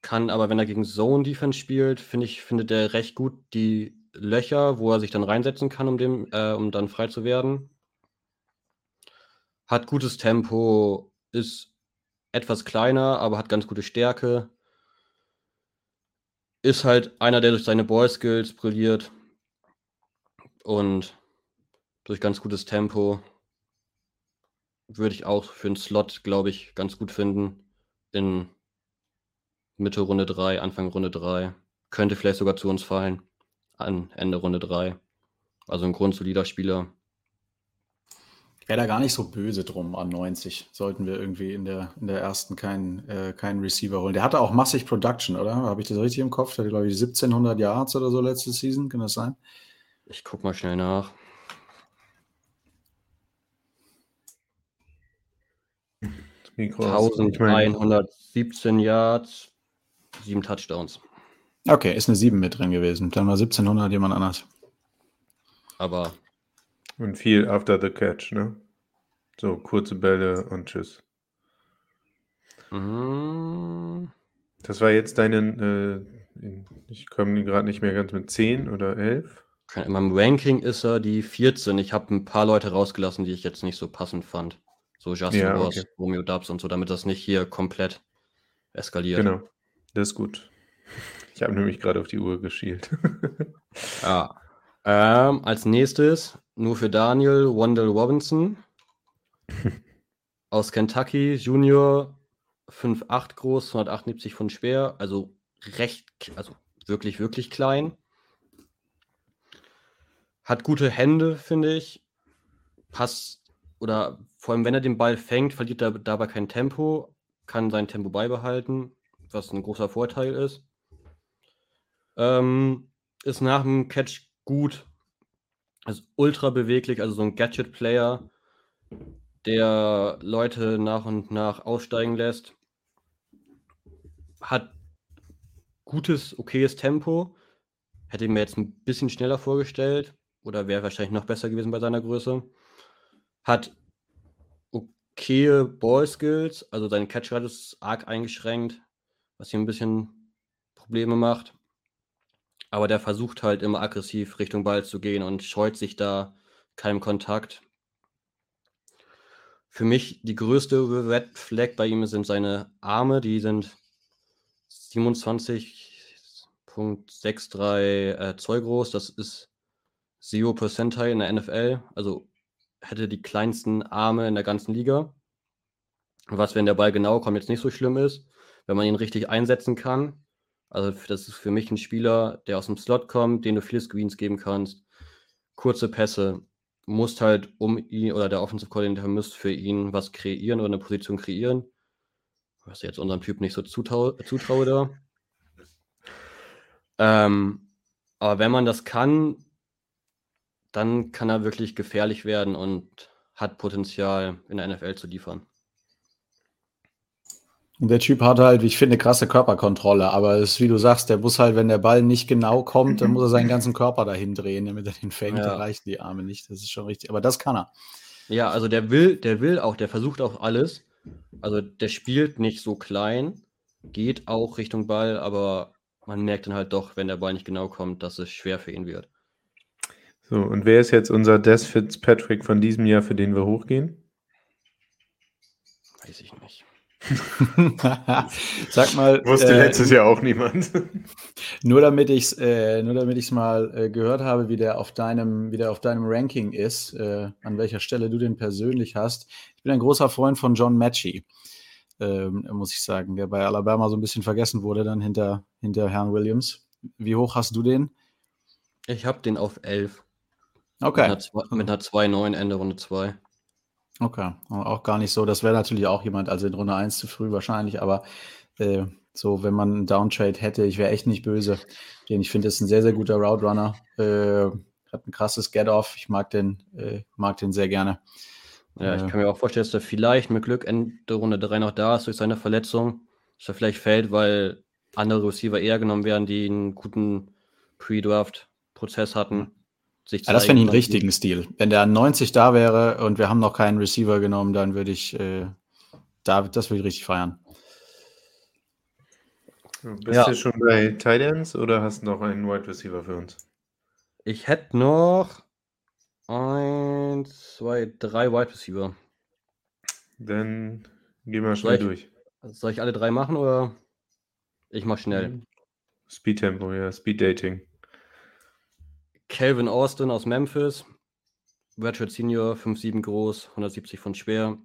kann aber, wenn er gegen Zone Defense spielt, finde ich, findet er recht gut die Löcher, wo er sich dann reinsetzen kann, um, dem, äh, um dann frei zu werden. Hat gutes Tempo, ist etwas kleiner, aber hat ganz gute Stärke. Ist halt einer, der durch seine Ball-Skills brilliert und durch ganz gutes Tempo würde ich auch für einen Slot, glaube ich, ganz gut finden. In Mitte Runde 3, Anfang Runde 3. Könnte vielleicht sogar zu uns fallen. An Ende Runde 3. Also ein grundsolider Spieler. Wäre da gar nicht so böse drum an 90. Sollten wir irgendwie in der, in der ersten keinen, äh, keinen Receiver holen. Der hatte auch massig Production, oder? Habe ich das richtig im Kopf? Der hatte, glaube ich, 1700 Yards oder so letzte Season. Kann das sein? Ich guck mal schnell nach. Mikro 1117 Yards, sieben Touchdowns. Okay, ist eine 7 mit drin gewesen. Dann war 1700 jemand anders. Aber. Und viel after the catch, ne? So kurze Bälle und tschüss. Mhm. Das war jetzt deine, äh, ich komme gerade nicht mehr ganz mit 10 oder 11. In meinem Ranking ist er die 14. Ich habe ein paar Leute rausgelassen, die ich jetzt nicht so passend fand. So Justin ja, Ross, okay. Romeo Dubs und so, damit das nicht hier komplett eskaliert. Genau, das ist gut. Ich habe nämlich gerade auf die Uhr geschielt. ja. Ähm, als nächstes, nur für Daniel, Wendell Robinson. aus Kentucky, Junior, 5'8 groß, 178 von schwer, also recht, also wirklich, wirklich klein. Hat gute Hände, finde ich. Passt, oder vor allem, wenn er den Ball fängt, verliert er dabei kein Tempo, kann sein Tempo beibehalten, was ein großer Vorteil ist. Ähm, ist nach dem Catch gut. Ist ultra beweglich, also so ein Gadget-Player, der Leute nach und nach aussteigen lässt. Hat gutes, okayes Tempo. Hätte ich mir jetzt ein bisschen schneller vorgestellt. Oder wäre wahrscheinlich noch besser gewesen bei seiner Größe. Hat okaye Ball-Skills, also seine Catch-Rate ist arg eingeschränkt, was ihm ein bisschen Probleme macht. Aber der versucht halt immer aggressiv Richtung Ball zu gehen und scheut sich da keinem Kontakt. Für mich die größte Red Flag bei ihm sind seine Arme, die sind 27,63 äh, Zoll groß. Das ist Zero Percentile in der NFL, also hätte die kleinsten Arme in der ganzen Liga. Was, wenn der Ball genau kommt, jetzt nicht so schlimm ist, wenn man ihn richtig einsetzen kann. Also das ist für mich ein Spieler, der aus dem Slot kommt, den du viele Screens geben kannst. Kurze Pässe. Musst halt um ihn oder der Offensive Coordinator müsste für ihn was kreieren oder eine Position kreieren. Was jetzt unserem Typ nicht so zutraue, zutraue da. Ähm, aber wenn man das kann, dann kann er wirklich gefährlich werden und hat Potenzial in der NFL zu liefern. Und der Typ hat halt, wie ich finde, krasse Körperkontrolle, aber es ist, wie du sagst, der muss halt, wenn der Ball nicht genau kommt, dann muss er seinen ganzen Körper dahin drehen, damit er den fängt. Ja. Da reichen die Arme nicht. Das ist schon richtig. Aber das kann er. Ja, also der will, der will auch, der versucht auch alles. Also der spielt nicht so klein, geht auch Richtung Ball, aber man merkt dann halt doch, wenn der Ball nicht genau kommt, dass es schwer für ihn wird. So, und wer ist jetzt unser Des Fitzpatrick von diesem Jahr, für den wir hochgehen? Weiß ich nicht. Sag mal. Wusste äh, letztes Jahr auch niemand. nur damit ich es äh, nur damit ich mal äh, gehört habe, wie der auf deinem, wie der auf deinem Ranking ist, äh, an welcher Stelle du den persönlich hast. Ich bin ein großer Freund von John Matchy, ähm, muss ich sagen, der bei Alabama so ein bisschen vergessen wurde, dann hinter, hinter Herrn Williams. Wie hoch hast du den? Ich habe den auf 11. Okay. Mit einer 2-9 Ende Runde 2. Okay, auch gar nicht so. Das wäre natürlich auch jemand, also in Runde 1 zu früh wahrscheinlich, aber äh, so, wenn man einen Downtrade hätte, ich wäre echt nicht böse. Den ich finde, ist ein sehr, sehr guter Route Runner. Äh, hat ein krasses Get-Off. Ich mag den, äh, mag den sehr gerne. Ja, ich kann mir auch vorstellen, dass er vielleicht mit Glück Ende Runde 3 noch da ist durch seine Verletzung. Dass er vielleicht fällt, weil andere Receiver eher genommen werden, die einen guten Pre-Draft-Prozess hatten. Sich ja, das fände ich einen richtigen Stil. Wenn der an 90 da wäre und wir haben noch keinen Receiver genommen, dann würde ich, äh, da, das würde ich richtig feiern. Bist ja. du schon bei Titans oder hast du noch einen Wide Receiver für uns? Ich hätte noch eins, zwei, drei Wide Receiver. Dann gehen wir schnell soll ich, durch. Soll ich alle drei machen oder ich mach schnell? Speed Tempo, ja, Speed Dating. Calvin Austin aus Memphis. Redshirt Senior, 5'7 groß, 170 von schwer.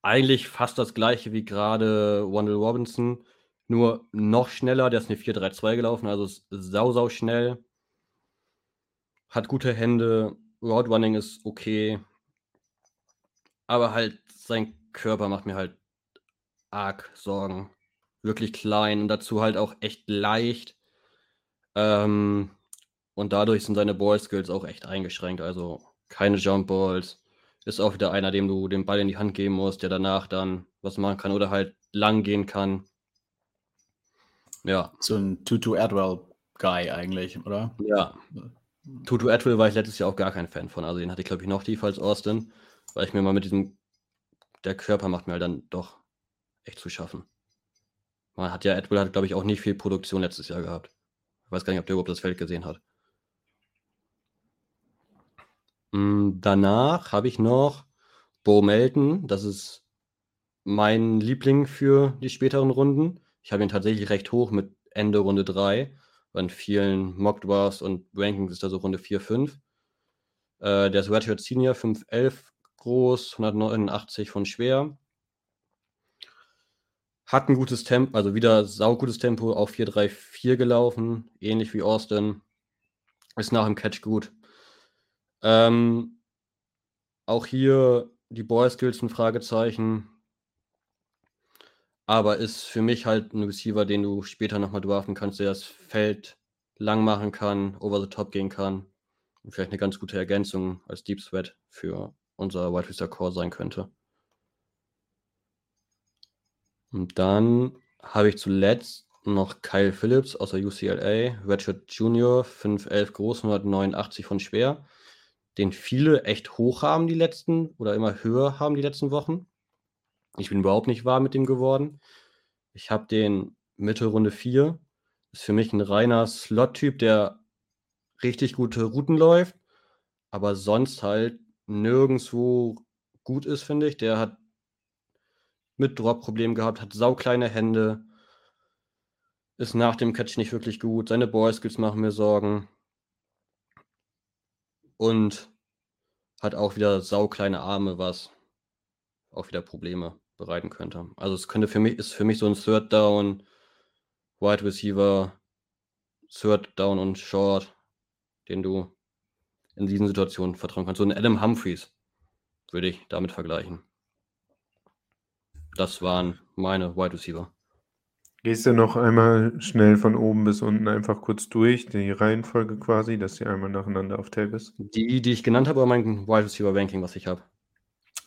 Eigentlich fast das gleiche wie gerade Wandel Robinson, nur noch schneller. Der ist eine 4-3-2 gelaufen, also ist sau, sau schnell. Hat gute Hände, Route Running ist okay. Aber halt sein Körper macht mir halt arg Sorgen. Wirklich klein und dazu halt auch echt leicht. Ähm, und dadurch sind seine Ball-Skills auch echt eingeschränkt. Also keine Jump Balls. Ist auch wieder einer, dem du den Ball in die Hand geben musst, der danach dann was machen kann oder halt lang gehen kann. Ja. So ein Tutu Adwell-Guy eigentlich, oder? Ja. Tutu Adwell war ich letztes Jahr auch gar kein Fan von. Also den hatte ich, glaube ich, noch tiefer als Austin, weil ich mir mal mit diesem, der Körper macht mir halt dann doch echt zu schaffen. Man hat ja, Adwell hat, glaube ich, auch nicht viel Produktion letztes Jahr gehabt. Ich weiß gar nicht, ob der überhaupt das Feld gesehen hat. Hm, danach habe ich noch Bo Melton. Das ist mein Liebling für die späteren Runden. Ich habe ihn tatsächlich recht hoch mit Ende Runde 3. An vielen Mock Drafts und Rankings ist er so Runde 4, 5. Äh, der ist Redshirt Senior, 5'11 groß, 189 von schwer. Hat ein gutes Tempo, also wieder saugutes Tempo, auf 4-3-4 gelaufen, ähnlich wie Austin. Ist nach dem Catch gut. Ähm, auch hier die Boy Skills ein Fragezeichen. Aber ist für mich halt ein Receiver, den du später nochmal draften kannst, der das Feld lang machen kann, over the top gehen kann. Und vielleicht eine ganz gute Ergänzung als Deep Sweat für unser Wide Receiver Core sein könnte. Und dann habe ich zuletzt noch Kyle Phillips aus der UCLA, Redshirt Junior, 5'11 groß, 189 von schwer, den viele echt hoch haben die letzten oder immer höher haben die letzten Wochen. Ich bin überhaupt nicht warm mit dem geworden. Ich habe den Mitte Runde 4. Ist für mich ein reiner Slot-Typ, der richtig gute Routen läuft, aber sonst halt nirgendwo gut ist, finde ich. Der hat mit Drop-Problemen gehabt, hat saukleine Hände, ist nach dem Catch nicht wirklich gut. Seine Ball-Skills machen mir Sorgen. Und hat auch wieder saukleine Arme, was auch wieder Probleme bereiten könnte. Also es könnte für mich, ist für mich so ein Third Down, Wide Receiver, Third Down und Short, den du in diesen Situationen vertrauen kannst. So ein Adam Humphreys würde ich damit vergleichen. Das waren meine Wide Receiver. Gehst du noch einmal schnell von oben bis unten einfach kurz durch, die Reihenfolge quasi, dass sie einmal nacheinander auf Tape ist? Die, die ich genannt habe, oder mein Wide Receiver Ranking, was ich habe?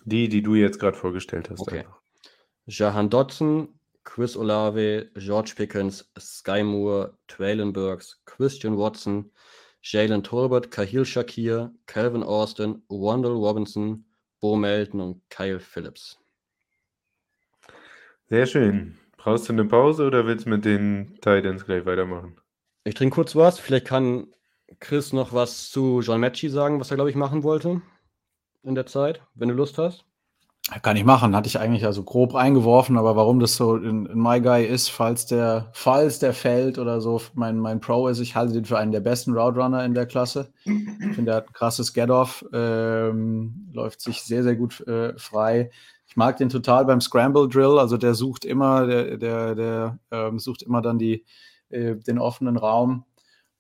Die, die du jetzt gerade vorgestellt hast. Okay. Einfach. Jahan Dodson, Chris Olave, George Pickens, Sky Moore, Traylon Burks, Christian Watson, Jalen Tolbert, Kahil Shakir, Calvin Austin, Wandel Robinson, Bo Melton und Kyle Phillips. Sehr schön. Brauchst du eine Pause oder willst du mit den Titans gleich weitermachen? Ich trinke kurz was. Vielleicht kann Chris noch was zu John Matchy sagen, was er, glaube ich, machen wollte in der Zeit, wenn du Lust hast. Kann ich machen, hatte ich eigentlich also grob eingeworfen, aber warum das so in, in My Guy ist, falls der, falls der fällt oder so, mein, mein Pro ist, ich halte den für einen der besten Route Runner in der Klasse. Ich finde, er hat ein krasses Get-Off, ähm, läuft sich sehr, sehr gut äh, frei. Ich mag den total beim Scramble Drill, also der sucht immer, der, der, der ähm, sucht immer dann die, äh, den offenen Raum.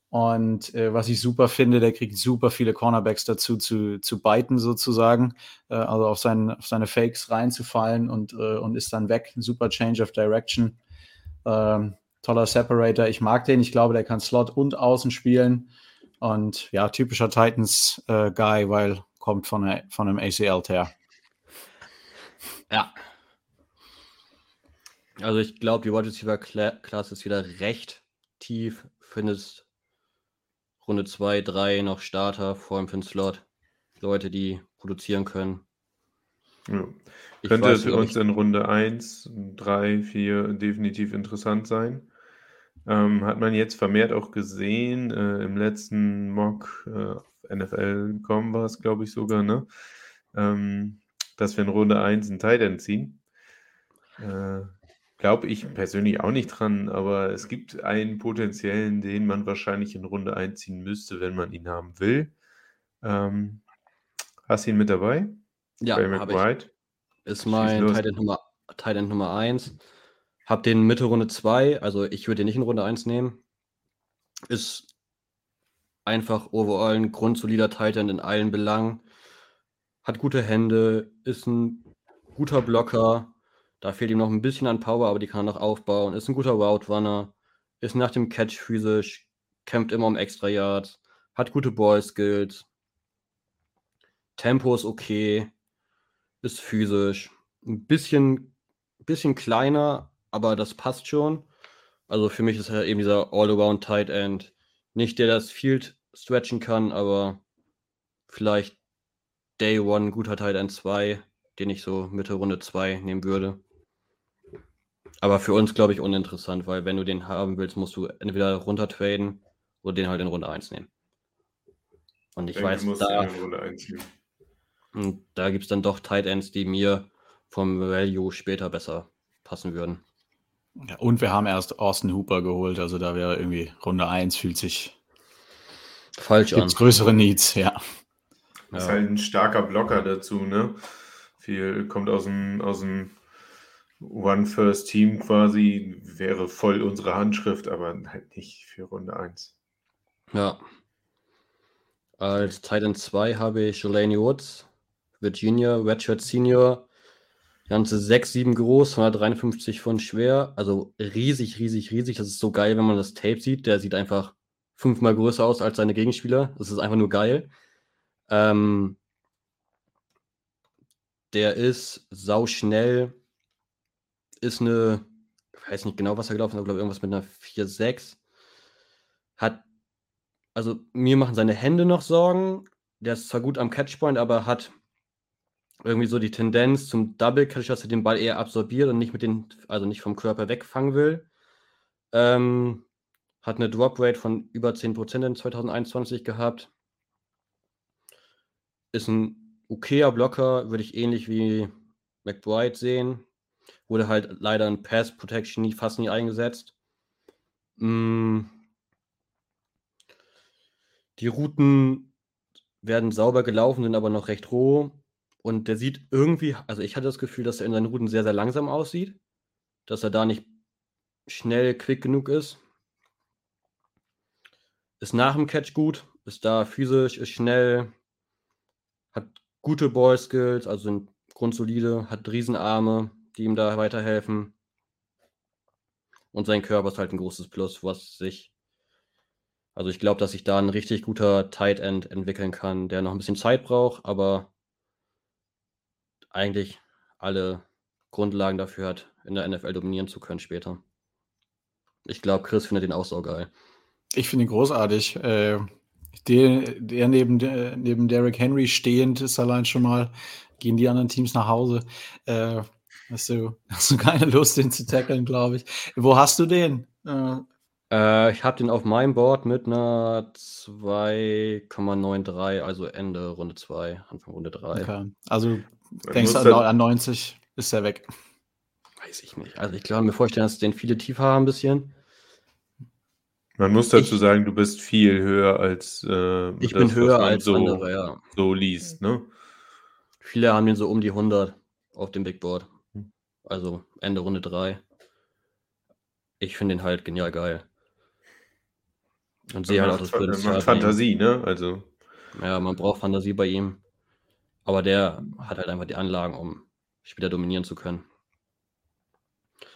Und äh, was ich super finde, der kriegt super viele Cornerbacks dazu zu, zu biten, sozusagen, äh, also auf, seinen, auf seine Fakes reinzufallen und, äh, und ist dann weg. Super Change of Direction. Ähm, toller Separator. Ich mag den. Ich glaube, der kann Slot und Außen spielen. Und ja, typischer Titans-Guy, äh, weil kommt von, von einem ACL-Tear. Ja. Also ich glaube, die Wide Receiver Class ist wieder recht tief. Findest Runde 2, 3 noch Starter, vor allem für den Slot. Leute, die produzieren können. Ja. Könnte weiß, für uns in Runde 1, 3, 4 definitiv interessant sein. Ähm, hat man jetzt vermehrt auch gesehen, äh, im letzten Mock äh, NFL.com war es, glaube ich, sogar, ne? Ähm, dass wir in Runde 1 einen Titan ziehen. Äh, glaube ich persönlich auch nicht dran, aber es gibt einen potenziellen, den man wahrscheinlich in Runde 1 ziehen müsste, wenn man ihn haben will. Ähm, hast du ihn mit dabei? Ja, habe ich. Ist mein Titan Nummer, Titan Nummer 1. Hab den Mitte Runde 2, also ich würde den nicht in Runde 1 nehmen. Ist einfach overall ein grundsolider Titan in allen Belangen. Hat gute Hände, ist ein guter Blocker. Da fehlt ihm noch ein bisschen an Power, aber die kann er noch aufbauen. Ist ein guter Route Runner. Ist nach dem Catch physisch. Kämpft immer um extra Yards. Hat gute Ball Skills. Tempo ist okay. Ist physisch. Ein bisschen, bisschen kleiner, aber das passt schon. Also für mich ist er eben dieser All-Around Tight End. Nicht der das Field stretchen kann, aber vielleicht Day One guter Tight End 2, den ich so Mitte Runde 2 nehmen würde. Aber für uns, glaube ich, uninteressant, weil wenn du den haben willst, musst du entweder runter traden oder den halt in Runde 1 nehmen. Und ich, ich weiß, da, da gibt es dann doch Tight Ends, die mir vom Value später besser passen würden. Ja, und wir haben erst Austin Hooper geholt, also da wäre irgendwie Runde 1 fühlt sich falsch gibt's an. größere Needs, ja. Ja. Ist halt ein starker Blocker dazu, ne? Viel kommt aus dem, aus dem One First Team quasi, wäre voll unsere Handschrift, aber halt nicht für Runde 1. Ja. Als Titan 2 habe ich Jelani Woods, Virginia, Redshirt Senior, Ganze 6, 7 groß, 153 Pfund schwer. Also riesig, riesig, riesig. Das ist so geil, wenn man das Tape sieht. Der sieht einfach fünfmal größer aus als seine Gegenspieler. Das ist einfach nur geil. Ähm, der ist sauschnell. Ist eine, ich weiß nicht genau, was er gelaufen ist, aber glaube irgendwas mit einer 4-6. Hat, also mir machen seine Hände noch Sorgen. Der ist zwar gut am Catchpoint, aber hat irgendwie so die Tendenz zum Double Catch, dass er den Ball eher absorbiert und nicht mit den, also nicht vom Körper wegfangen will. Ähm, hat eine Drop Rate von über 10% in 2021 gehabt. Ist ein okayer Blocker, würde ich ähnlich wie McBride sehen. Wurde halt leider in Pass Protection nie, fast nie eingesetzt. Mm. Die Routen werden sauber gelaufen, sind aber noch recht roh. Und der sieht irgendwie, also ich hatte das Gefühl, dass er in seinen Routen sehr, sehr langsam aussieht. Dass er da nicht schnell, quick genug ist. Ist nach dem Catch gut, ist da physisch, ist schnell, gute Ball-Skills, also sind grundsolide, hat Riesenarme, die ihm da weiterhelfen. Und sein Körper ist halt ein großes Plus, was sich. Also ich glaube, dass sich da ein richtig guter Tight End entwickeln kann, der noch ein bisschen Zeit braucht, aber eigentlich alle Grundlagen dafür hat, in der NFL dominieren zu können später. Ich glaube, Chris findet den auch so geil. Ich finde ihn großartig. Äh, der, der neben, der, neben Derrick Henry stehend ist allein schon mal, gehen die anderen Teams nach Hause. Äh, hast, du, hast du keine Lust, den zu tackeln, glaube ich. Wo hast du den? Äh, äh, ich habe den auf meinem Board mit einer 2,93, also Ende Runde 2, Anfang Runde 3. Okay. Also denkst du, an, an 90 ist er weg? Weiß ich nicht. Also ich glaube mir vorstellen, dass den viele tiefer haben ein bisschen. Man muss dazu ich, sagen, du bist viel höher als äh, Ich das, bin höher als so, andere, ja. So liest, ne? Viele haben den so um die 100 auf dem Big Board. Also Ende Runde 3. Ich finde den halt genial geil. Und sehe halt auch das Potenzial. Fantasie, ne? Also. Ja, man braucht Fantasie bei ihm. Aber der hat halt einfach die Anlagen, um Spieler dominieren zu können.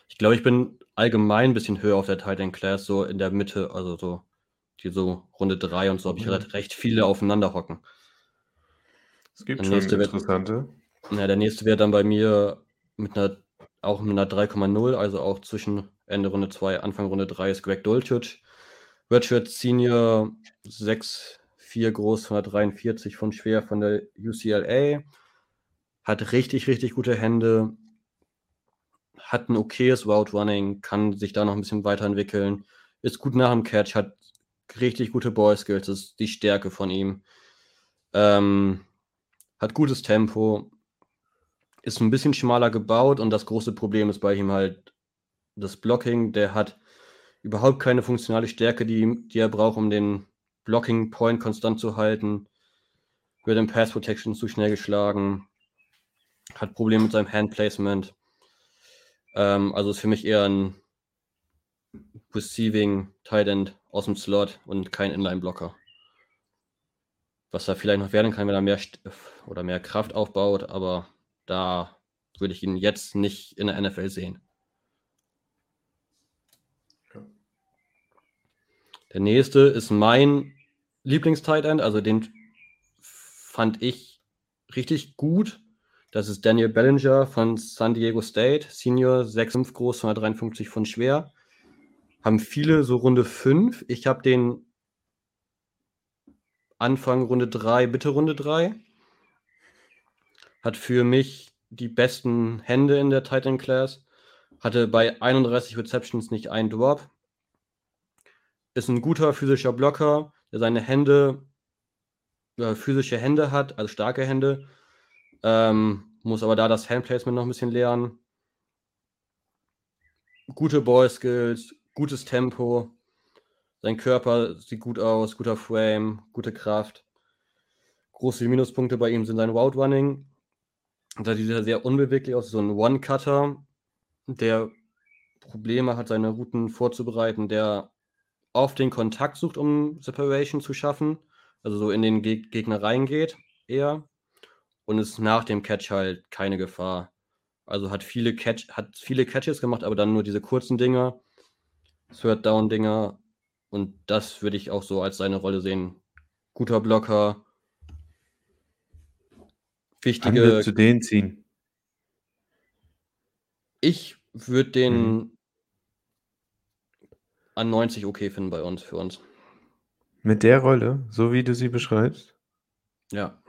Ich glaube, ich bin allgemein ein bisschen höher auf der Titan Class, so in der Mitte, also so die so Runde 3 und so habe ich Mhm. recht, recht viele aufeinander hocken. Es gibt Der schon nächste wird- interessante. Ja, der nächste wäre dann bei mir mit einer, auch mit einer 3,0, also auch zwischen Ende Runde 2, Anfang Runde 3 ist Greg Dulcich. Redshirt Senior 6'4 groß, 143 von schwer von der UCLA. Hat richtig, richtig gute Hände. Hat ein okayes Route Running, kann sich da noch ein bisschen weiterentwickeln. Ist gut nach dem Catch, hat richtig gute Ball Skills, das ist die Stärke von ihm. Ähm, hat gutes Tempo, ist ein bisschen schmaler gebaut und das große Problem ist bei ihm halt das Blocking. Der hat überhaupt keine funktionale Stärke, die, die er braucht, um den Blocking Point konstant zu halten. Wird im Pass Protection zu schnell geschlagen. Hat Probleme mit seinem Hand Placement. Ähm, also ist für mich eher ein Receiving Tight End aus dem Slot und kein Inline-Blocker. Was er vielleicht noch werden kann, wenn er mehr St- oder mehr Kraft aufbaut, aber da würde ich ihn jetzt nicht in der NFL sehen. Ja. Der nächste ist mein Lieblings-Tight End, also den fand ich richtig gut. Das ist Daniel Bellinger von San Diego State, Senior, 6'5 groß, 153 von schwer. Haben viele so Runde 5. Ich habe den Anfang Runde 3, Bitte Runde 3. Hat für mich die besten Hände in der Titan Class. Hatte bei 31 Receptions nicht einen Drop. Ist ein guter physischer Blocker, der seine Hände, äh, physische Hände hat, also starke Hände. Ähm, muss aber da das Handplacement noch ein bisschen lernen. Gute Ball-Skills, gutes Tempo. Sein Körper sieht gut aus, guter Frame, gute Kraft. Große Minuspunkte bei ihm sind sein Route Running. Da sieht er sehr unbeweglich aus, so ein One-Cutter, der Probleme hat, seine Routen vorzubereiten, der auf den Kontakt sucht, um Separation zu schaffen, also so in den Geg Gegner reingeht, eher. Und ist nach dem Catch halt keine Gefahr. Also hat viele, Catch, hat viele Catches gemacht, aber dann nur diese kurzen Dinger, Third Down Dinger. Und das würde ich auch so als seine Rolle sehen. Guter Blocker. Wichtige. würdest du den ziehen? Ich würde den Mhm. an 90 okay finden bei uns, für uns. Mit der Rolle, so wie du sie beschreibst? Ja.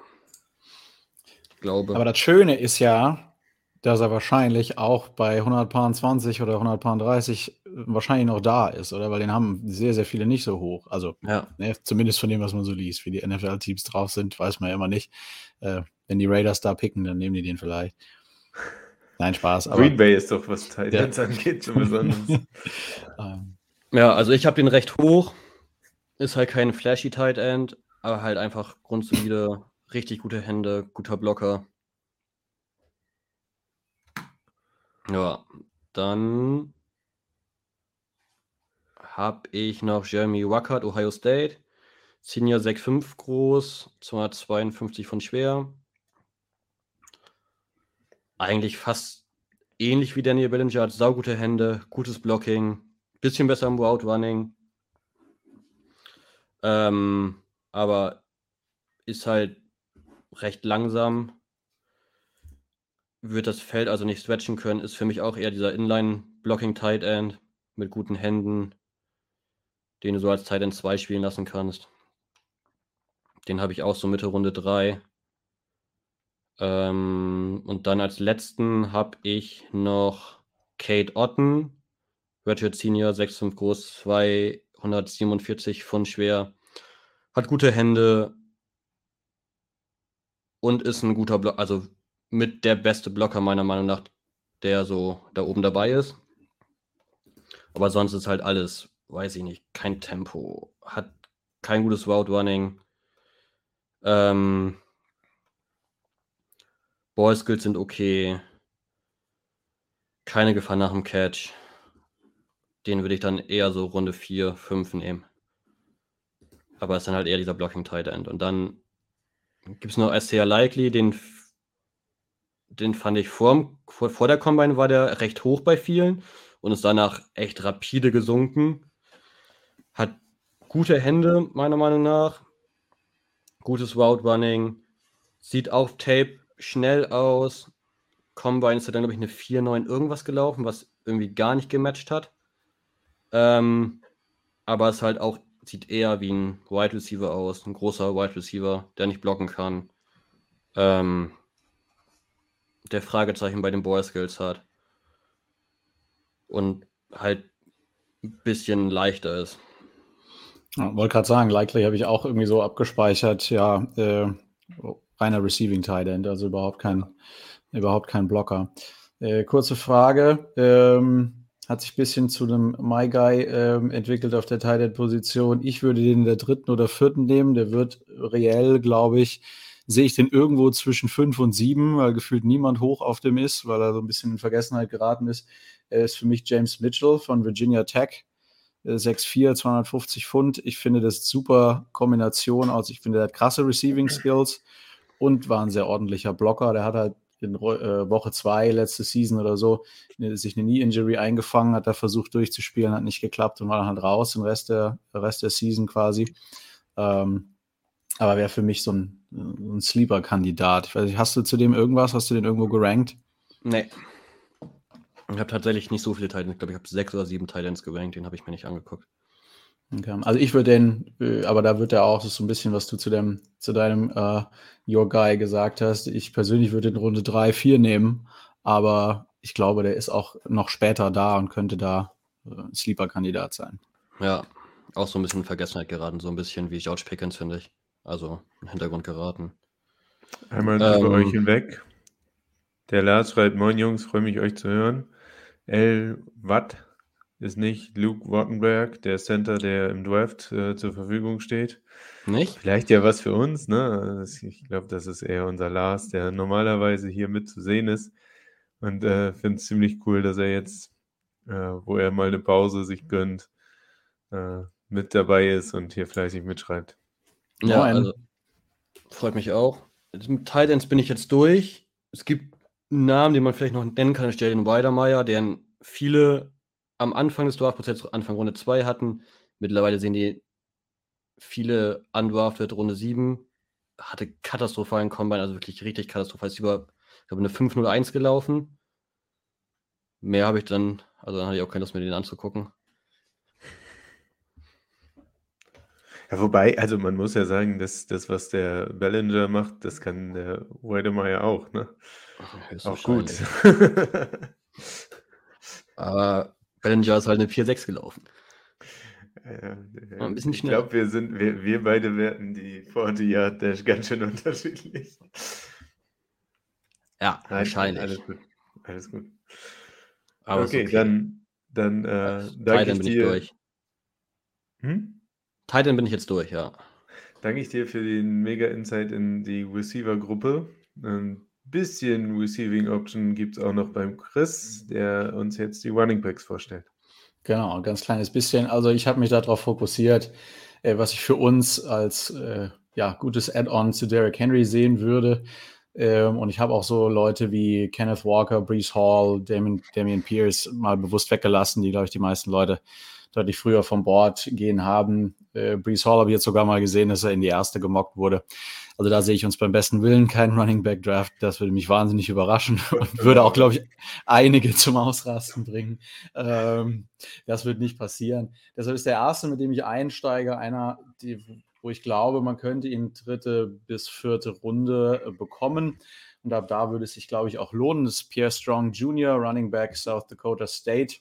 Glaube. Aber das Schöne ist ja, dass er wahrscheinlich auch bei 120 oder 130 wahrscheinlich noch da ist, oder? Weil den haben sehr, sehr viele nicht so hoch. Also ja. ne, zumindest von dem, was man so liest. Wie die NFL-Teams drauf sind, weiß man ja immer nicht. Äh, wenn die Raiders da picken, dann nehmen die den vielleicht. Nein, Spaß. Aber, Green Bay ist doch, was Titans Ja. angeht, so besonders. ähm, Ja, also ich habe den recht hoch. Ist halt kein flashy Tight End, aber halt einfach grundsolide, richtig gute Hände, guter Blocker. Ja, dann habe ich noch Jeremy Wackert, Ohio State. Senior 6'5 groß, 252 von schwer. Eigentlich fast ähnlich wie Daniel Bellinger, hat saugute Hände, gutes Blocking, bisschen besser im Route Running. Ähm, aber ist halt recht langsam. Wird das Feld also nicht stretchen können, ist für mich auch eher dieser Inline-Blocking Tight End mit guten Händen, den du so als Tight End 2 spielen lassen kannst. Den habe ich auch so Mitte Runde 3. Ähm, und dann als letzten habe ich noch Kate Otten, Redshirt Senior, 6'5 groß, 247 Pfund schwer, hat gute Hände und ist ein guter Blocker, also mit der beste Blocker meiner Meinung nach, der so da oben dabei ist. Aber sonst ist halt alles, weiß ich nicht, kein Tempo, hat kein gutes Route Running. Ähm, Ball Skills sind okay. Keine Gefahr nach dem Catch. Den würde ich dann eher so Runde 4, 5 nehmen. Aber es ist dann halt eher dieser Blocking Tight End. Und dann gibt es noch Isaiah Likely, den, den fand ich vor, vor, vor der Combine war der recht hoch bei vielen und ist danach echt rapide gesunken. Hat gute Hände, meiner Meinung nach. Gutes Route Running. Sieht auf Tape schnell aus. Combine ist da dann, glaube ich, eine 4-9 irgendwas gelaufen, was irgendwie gar nicht gematcht hat. Ähm, aber es halt auch sieht eher wie ein Wide Receiver aus, ein großer Wide Receiver, der nicht blocken kann. Ähm, der Fragezeichen bei den Boy Skills hat. Und halt ein bisschen leichter ist. Ja, wollte gerade sagen, likely habe ich auch irgendwie so abgespeichert, ja, äh, reiner Receiving Tight End, also überhaupt kein, überhaupt kein Blocker. Äh, kurze Frage, ähm, hat sich ein bisschen zu einem My Guy ähm, entwickelt auf der Tight End Position. Ich würde den in der dritten oder vierten nehmen, der wird reell, glaube ich, sehe ich den irgendwo zwischen fünf und sieben, weil gefühlt niemand hoch auf dem ist, weil er so ein bisschen in Vergessenheit geraten ist. Er ist für mich James Mitchell von Virginia Tech 6'4, äh, 250 Pfund. Ich finde das super Kombination aus. Ich finde, er hat krasse Receiving Skills und war ein sehr ordentlicher Blocker. Der hat halt in äh, Woche 2 letzte Season oder so sich eine Knee-Injury eingefangen, hat da versucht durchzuspielen, hat nicht geklappt und war dann halt raus, den Rest der, Rest der Season quasi. Ähm, aber wäre für mich so ein, ein Sleeper-Kandidat. Ich weiß nicht, hast du zu dem irgendwas? Hast du den irgendwo gerankt? Nee. Ich habe tatsächlich nicht so viele Titans. Ich glaube, ich habe sechs oder sieben Titans gerankt. Den habe ich mir nicht angeguckt. Okay. Also ich würde den, äh, aber da wird er auch, das ist so ein bisschen, was du zu dem, zu deinem uh, Your Guy gesagt hast. Ich persönlich würde den Runde 3, 4 nehmen, aber ich glaube, der ist auch noch später da und könnte da uh, Sleeper-Kandidat sein. Ja, auch so ein bisschen in Vergessenheit geraten, so ein bisschen wie George Pickens, finde ich. Also im Hintergrund geraten. Einmal ähm, über euch hinweg. Der Lars schreibt, moin Jungs, freue mich euch zu hören. L. Watt ist nicht Luke Wattenberg, der Center, der im Draft äh, zur Verfügung steht. Nicht? Vielleicht ja was für uns, ne? Ich glaube, das ist eher unser Lars, der normalerweise hier mit zu sehen ist. Und äh, finde es ziemlich cool, dass er jetzt, äh, wo er mal eine Pause sich gönnt, äh, mit dabei ist und hier fleißig mitschreibt. Ja, also, freut mich auch. Mit Titans bin ich jetzt durch. Es gibt einen Namen, den man vielleicht noch nennen kann, Jalen Weidermeier, den viele am Anfang des Draftprozesses, Anfang Runde 2 hatten. Mittlerweile sehen die viele undrafted Runde 7. Hatte katastrophalen Combine, also wirklich richtig katastrophal. Ist über, ich glaube, eine 5-0-1 gelaufen. Mehr habe ich dann, also dann hatte ich auch keine Lust mehr, den anzugucken. Ja, wobei, also man muss ja sagen, dass das, was der Bellinger macht, das kann der Weidemeyer auch, ne? Auch gut. Aber Bellinger ist halt eine 4-6 gelaufen. Ja, ja. Ein bisschen ich glaube, wir sind, wir, wir beide werten die 40 Yard Dash ganz schön unterschiedlich. Ja, Nein, wahrscheinlich. Alles gut. Alles gut. Aber okay, okay, dann, dann äh, danke ich dir. Ich durch. Hm? Titan bin ich jetzt durch, ja. Danke ich dir für den mega Insight in die Receiver-Gruppe. Bisschen Receiving Option gibt es auch noch beim Chris, der uns jetzt die Running Backs vorstellt. Genau, ein ganz kleines bisschen. Also ich habe mich darauf fokussiert, äh, was ich für uns als äh, ja, gutes Add-on zu Derrick Henry sehen würde. Ähm, und ich habe auch so Leute wie Kenneth Walker, Brees Hall, Damien, Damian Pierce mal bewusst weggelassen, die, glaube ich, die meisten Leute deutlich früher vom Board gehen haben. Äh, Brees Hall habe ich jetzt sogar mal gesehen, dass er in die erste gemockt wurde. Also da sehe ich uns beim besten Willen keinen Running Back Draft. Das würde mich wahnsinnig überraschen und würde auch, glaube ich, einige zum Ausrasten bringen. Ähm, das wird nicht passieren. Deshalb ist der erste, mit dem ich einsteige, einer, die, wo ich glaube, man könnte ihn dritte bis vierte Runde äh, bekommen. Und ab da würde es sich, glaube ich, auch lohnen. Das ist Pierre Strong Jr., Running Back South Dakota State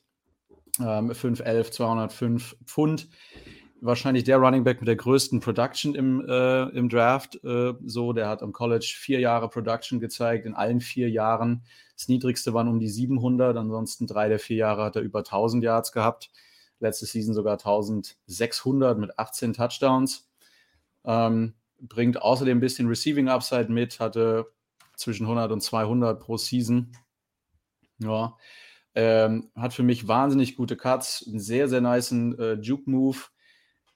ähm, 5'11, 205 Pfund. Wahrscheinlich der Running Back mit der größten Production im, äh, im Draft. Äh, so, der hat am College vier Jahre Production gezeigt, in allen vier Jahren. Das niedrigste waren um die 700, ansonsten drei der vier Jahre hat er über 1000 Yards gehabt. Letzte Season sogar 1600 mit 18 Touchdowns. Ähm, bringt außerdem ein bisschen Receiving Upside mit, hatte zwischen 100 und 200 pro Season. Ja, ähm, hat für mich wahnsinnig gute Cuts, einen sehr, sehr nice äh, Juke-Move.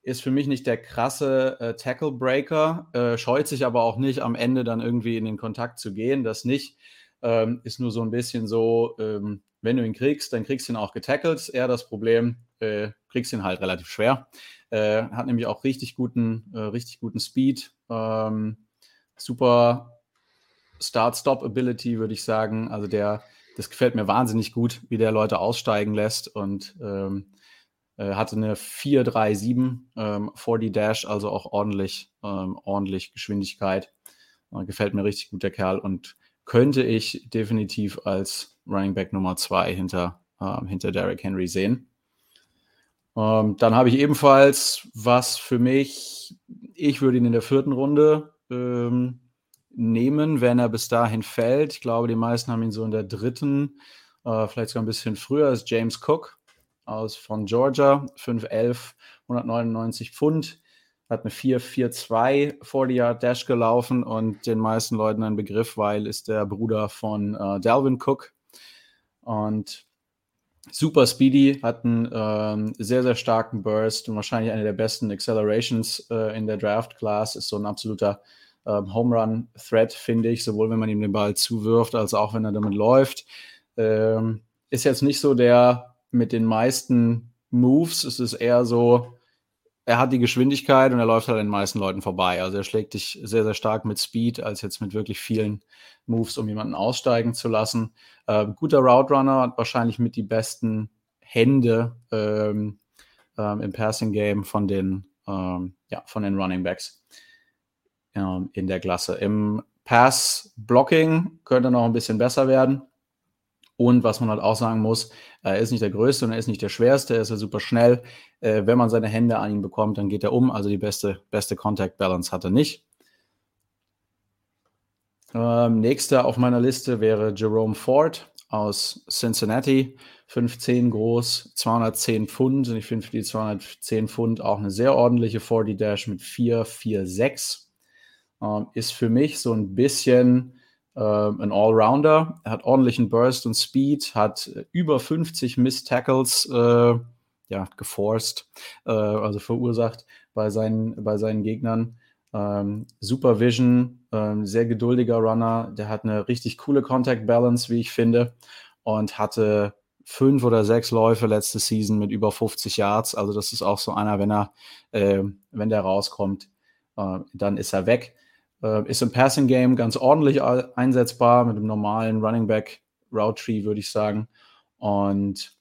Ist für mich nicht der krasse äh, Tackle-Breaker, äh, scheut sich aber auch nicht, am Ende dann irgendwie in den Kontakt zu gehen. Das nicht. Ähm, ist nur so ein bisschen so, ähm, wenn du ihn kriegst, dann kriegst du ihn auch getackelt. Eher das Problem, äh, kriegst ihn halt relativ schwer. Äh, hat nämlich auch richtig guten, äh, richtig guten Speed. Ähm, super Start-Stop-Ability, würde ich sagen. Also der, das gefällt mir wahnsinnig gut, wie der Leute aussteigen lässt und ähm, äh, hatte eine 4,37 ähm, 40 Dash, also auch ordentlich, ähm, ordentlich Geschwindigkeit. Äh, gefällt mir richtig gut, der Kerl. Und könnte ich definitiv als Running Back Nummer 2 hinter, ähm, hinter Derrick Henry sehen. Ähm, dann habe ich ebenfalls was für mich, ich würde ihn in der vierten Runde ähm, nehmen, wenn er bis dahin fällt. Ich glaube, die meisten haben ihn so in der dritten, äh, vielleicht sogar ein bisschen früher, ist James Cook aus von Georgia, 5'11, 199 Pfund, hat eine 4'4'2 40 Yard Dash gelaufen und den meisten Leuten ein Begriff, weil ist der Bruder von äh, Dalvin Cook. Und super speedy, hat einen ähm, sehr, sehr starken Burst und wahrscheinlich eine der besten Accelerations äh, in der Draft Class, ist so ein absoluter ähm, Home Run Threat, finde ich, sowohl wenn man ihm den Ball zuwirft, als auch wenn er damit läuft. Ähm, ist jetzt nicht so der mit den meisten Moves. Es ist eher so, er hat die Geschwindigkeit und er läuft halt den meisten Leuten vorbei. Also er schlägt dich sehr, sehr stark mit Speed, als jetzt mit wirklich vielen Moves, um jemanden aussteigen zu lassen. Äh, guter Route Runner, hat wahrscheinlich mit die besten Hände ähm, ähm, im Passing Game von den, ähm, ja, von den Running Backs ähm, in der Klasse. Im Pass Blocking könnte noch ein bisschen besser werden. Und was man halt auch sagen muss, er ist nicht der Größte und er ist nicht der Schwerste, er ist ja super schnell. Äh, wenn man seine Hände an ihn bekommt, dann geht er um. Also die beste, beste Contact Balance hat er nicht. Ähm, nächster auf meiner Liste wäre Jerome Ford aus Cincinnati. 15 groß, 210 Pfund. Und ich finde für die 210 Pfund auch eine sehr ordentliche 40 Dash mit 446. Ähm, ist für mich so ein bisschen ein Allrounder. Er hat ordentlichen Burst und Speed, hat über 50 Missed Tackles äh, ja, geforst, äh, also verursacht bei seinen, bei seinen Gegnern. Ähm, Supervision, ähm, sehr geduldiger Runner, der hat eine richtig coole Contact Balance, wie ich finde, und hatte fünf oder sechs Läufe letzte Season mit über 50 Yards. Also das ist auch so einer, wenn er, äh, wenn der rauskommt, äh, dann ist er weg. Äh, ist im Passing Game ganz ordentlich einsetzbar mit einem normalen Running Back Route Tree, würde ich sagen. Und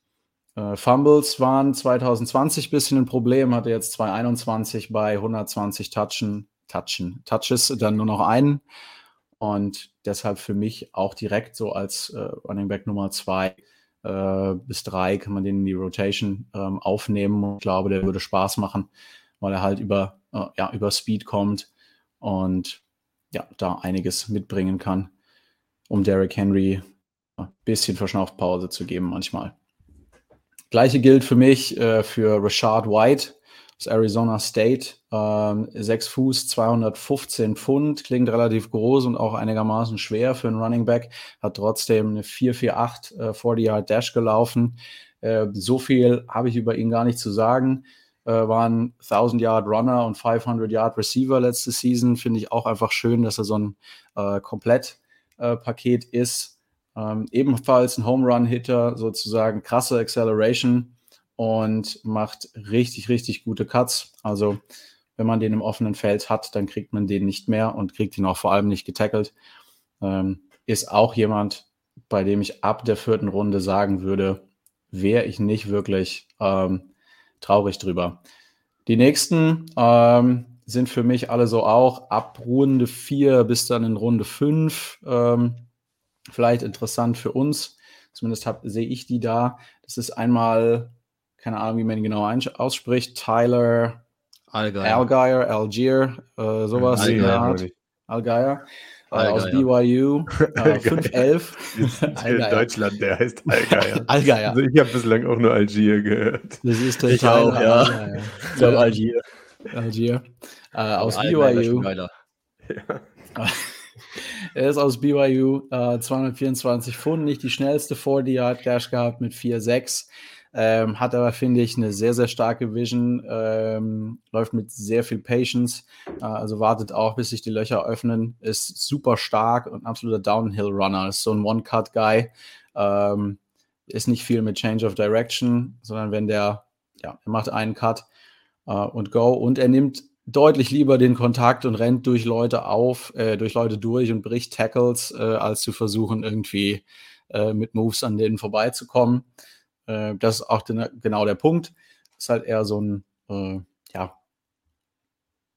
äh, Fumbles waren 2020 ein bisschen ein Problem, hatte jetzt 2021 bei 120 Touchen, Touchen, Touches dann nur noch einen. Und deshalb für mich auch direkt so als äh, Running Back Nummer zwei äh, bis drei kann man den in die Rotation ähm, aufnehmen. Ich glaube, der würde Spaß machen, weil er halt über, äh, ja, über Speed kommt und ja, da einiges mitbringen kann, um Derrick Henry ein bisschen Verschnaufpause zu geben manchmal. Gleiche gilt für mich äh, für Rashad White aus Arizona State. Ähm, 6 Fuß, 215 Pfund, klingt relativ groß und auch einigermaßen schwer für einen Running Back. Hat trotzdem eine 448 äh, 40 Yard Dash gelaufen. Äh, so viel habe ich über ihn gar nicht zu sagen äh, waren 1000 Yard Runner und 500 Yard Receiver letzte Season. Finde ich auch einfach schön, dass er so ein äh, Komplettpaket äh, ist. Ähm, ebenfalls ein Home Run Hitter, sozusagen krasse Acceleration und macht richtig, richtig gute Cuts. Also, wenn man den im offenen Feld hat, dann kriegt man den nicht mehr und kriegt ihn auch vor allem nicht getackelt. Ähm, ist auch jemand, bei dem ich ab der vierten Runde sagen würde, wäre ich nicht wirklich ähm, traurig drüber. Die nächsten ähm, sind für mich alle so auch ab Runde 4 bis dann in Runde 5. Ähm, vielleicht interessant für uns. Zumindest sehe ich die da. Das ist einmal, keine Ahnung, wie man ihn genau ausspricht, Tyler Algier, Algier, äh, sowas Algier, in äh, aus BYU, äh, 5'11. in Deutschland, der heißt Allgeier. Allgeier. Also ich habe bislang auch nur Algier gehört. Das ist der ich auch, ja. Allgeier. Ich glaube Algier. Algier. Äh, aus BYU. Ja. er ist aus BYU, äh, 224 Pfund, nicht die schnellste 40 Yard Dash gehabt mit 4,6. Ähm, hat aber, finde ich, eine sehr, sehr starke Vision, ähm, läuft mit sehr viel Patience, äh, also wartet auch, bis sich die Löcher öffnen, ist super stark und absoluter Downhill-Runner, ist so ein One-Cut-Guy, ähm, ist nicht viel mit Change of Direction, sondern wenn der, ja, er macht einen Cut äh, und Go. Und er nimmt deutlich lieber den Kontakt und rennt durch Leute auf, äh, durch Leute durch und bricht Tackles, äh, als zu versuchen, irgendwie äh, mit Moves an denen vorbeizukommen. Äh, das ist auch den, genau der Punkt. Ist halt eher so ein, äh, ja,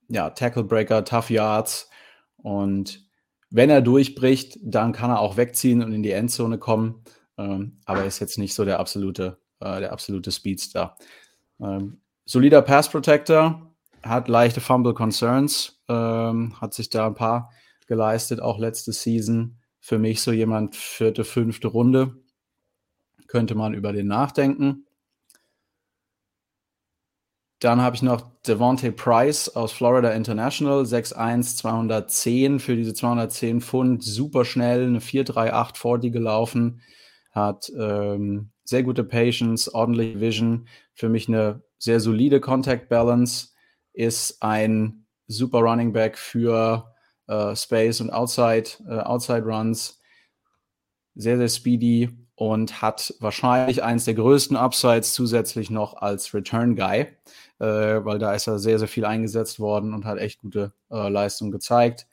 ja, Tackle Breaker, Tough Yards. Und wenn er durchbricht, dann kann er auch wegziehen und in die Endzone kommen. Ähm, aber ist jetzt nicht so der absolute, äh, der absolute Speedster. Ähm, solider Pass Protector, hat leichte Fumble Concerns, ähm, hat sich da ein paar geleistet, auch letzte Season. Für mich so jemand vierte, fünfte Runde. Könnte man über den nachdenken. Dann habe ich noch Devontae Price aus Florida International, 6'1, 210 für diese 210 Pfund, super schnell, eine 4'3'8 40 gelaufen, hat ähm, sehr gute Patience, ordentliche Vision, für mich eine sehr solide Contact Balance, ist ein super Running Back für äh, Space und Outside, äh, Outside Runs, sehr, sehr speedy und hat wahrscheinlich eins der größten Upsides zusätzlich noch als Return Guy, äh, weil da ist er sehr, sehr viel eingesetzt worden und hat echt gute äh, Leistung gezeigt.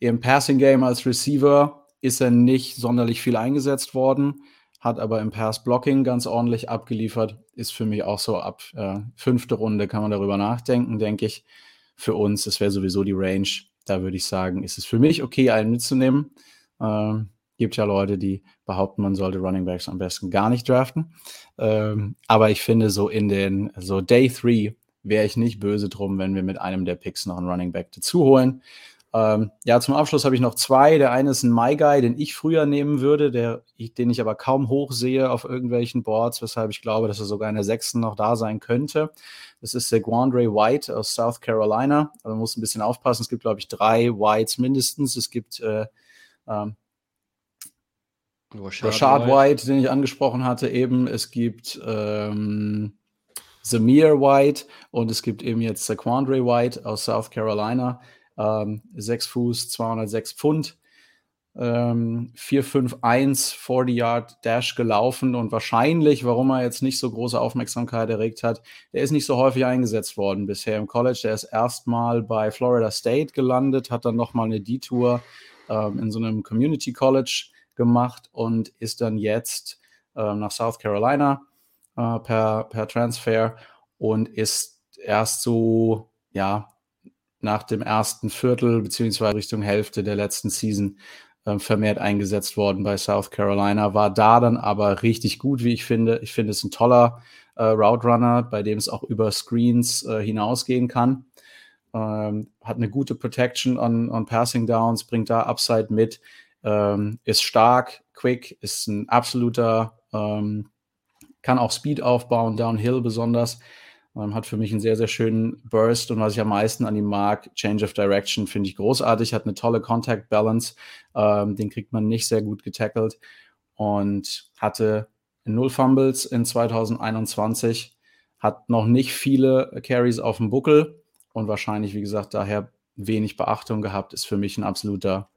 Im Passing Game als Receiver ist er nicht sonderlich viel eingesetzt worden, hat aber im Pass Blocking ganz ordentlich abgeliefert. Ist für mich auch so ab äh, fünfte Runde kann man darüber nachdenken, denke ich. Für uns, das wäre sowieso die Range. Da würde ich sagen, ist es für mich okay, einen mitzunehmen. Ähm, Gibt ja Leute, die behaupten, man sollte Running Backs am besten gar nicht draften. Ähm, aber ich finde, so in den, so Day 3 wäre ich nicht böse drum, wenn wir mit einem der Picks noch einen Running Back dazu holen. Ähm, ja, zum Abschluss habe ich noch zwei. Der eine ist ein My Guy, den ich früher nehmen würde, der, den ich aber kaum hoch sehe auf irgendwelchen Boards, weshalb ich glaube, dass er sogar in der sechsten noch da sein könnte. Das ist der Guandre White aus South Carolina. Also man muss ein bisschen aufpassen. Es gibt, glaube ich, drei Whites mindestens. Es gibt äh, ähm, Rashad, Rashad White. White. den ich angesprochen hatte, eben. Es gibt ähm, Zamir White und es gibt eben jetzt Saquandre White aus South Carolina. Ähm, 6 Fuß, 206 Pfund. Ähm, 4-5-1 40 Yard Dash gelaufen und wahrscheinlich, warum er jetzt nicht so große Aufmerksamkeit erregt hat, der ist nicht so häufig eingesetzt worden bisher im College. Der ist erstmal bei Florida State gelandet, hat dann nochmal eine Detour ähm, in so einem Community College gemacht und ist dann jetzt äh, nach South Carolina äh, per, per Transfer und ist erst so, ja, nach dem ersten Viertel beziehungsweise Richtung Hälfte der letzten Season äh, vermehrt eingesetzt worden bei South Carolina, war da dann aber richtig gut, wie ich finde. Ich finde es ein toller äh, Route Runner, bei dem es auch über Screens äh, hinausgehen kann. Ähm, hat eine gute Protection on, on Passing Downs, bringt da Upside mit, ähm, ist stark, quick, ist ein absoluter, ähm, kann auch Speed aufbauen, Downhill besonders. Ähm, hat für mich einen sehr, sehr schönen Burst und was ich am meisten an ihm mag, Change of Direction, finde ich großartig, hat eine tolle Contact Balance, ähm, den kriegt man nicht sehr gut getackelt und hatte null Fumbles in 2021, hat noch nicht viele Carries auf dem Buckel und wahrscheinlich, wie gesagt, daher wenig Beachtung gehabt, ist für mich ein absoluter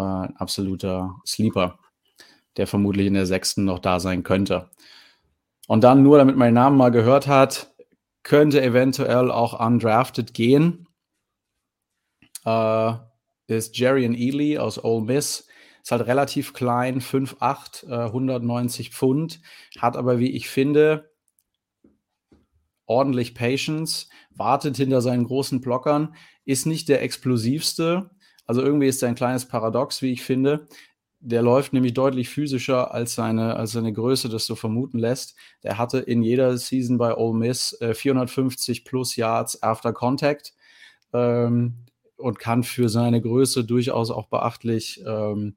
äh, ein absoluter Sleeper, der vermutlich in der sechsten noch da sein könnte. Und dann nur, damit man den Namen mal gehört hat, könnte eventuell auch undrafted gehen. Äh, ist Jarian Ely aus Ole Miss. Ist halt relativ klein, 5'8, äh, 190 Pfund, hat aber, wie ich finde, ordentlich Patience, wartet hinter seinen großen Blockern, ist nicht der explosivste, also irgendwie ist er ein kleines Paradox, wie ich finde. Der läuft nämlich deutlich physischer als seine, als seine Größe das so vermuten lässt. Der hatte in jeder Season bei Ole Miss äh, 450 plus Yards after Contact ähm, und kann für seine Größe durchaus auch beachtlich ähm,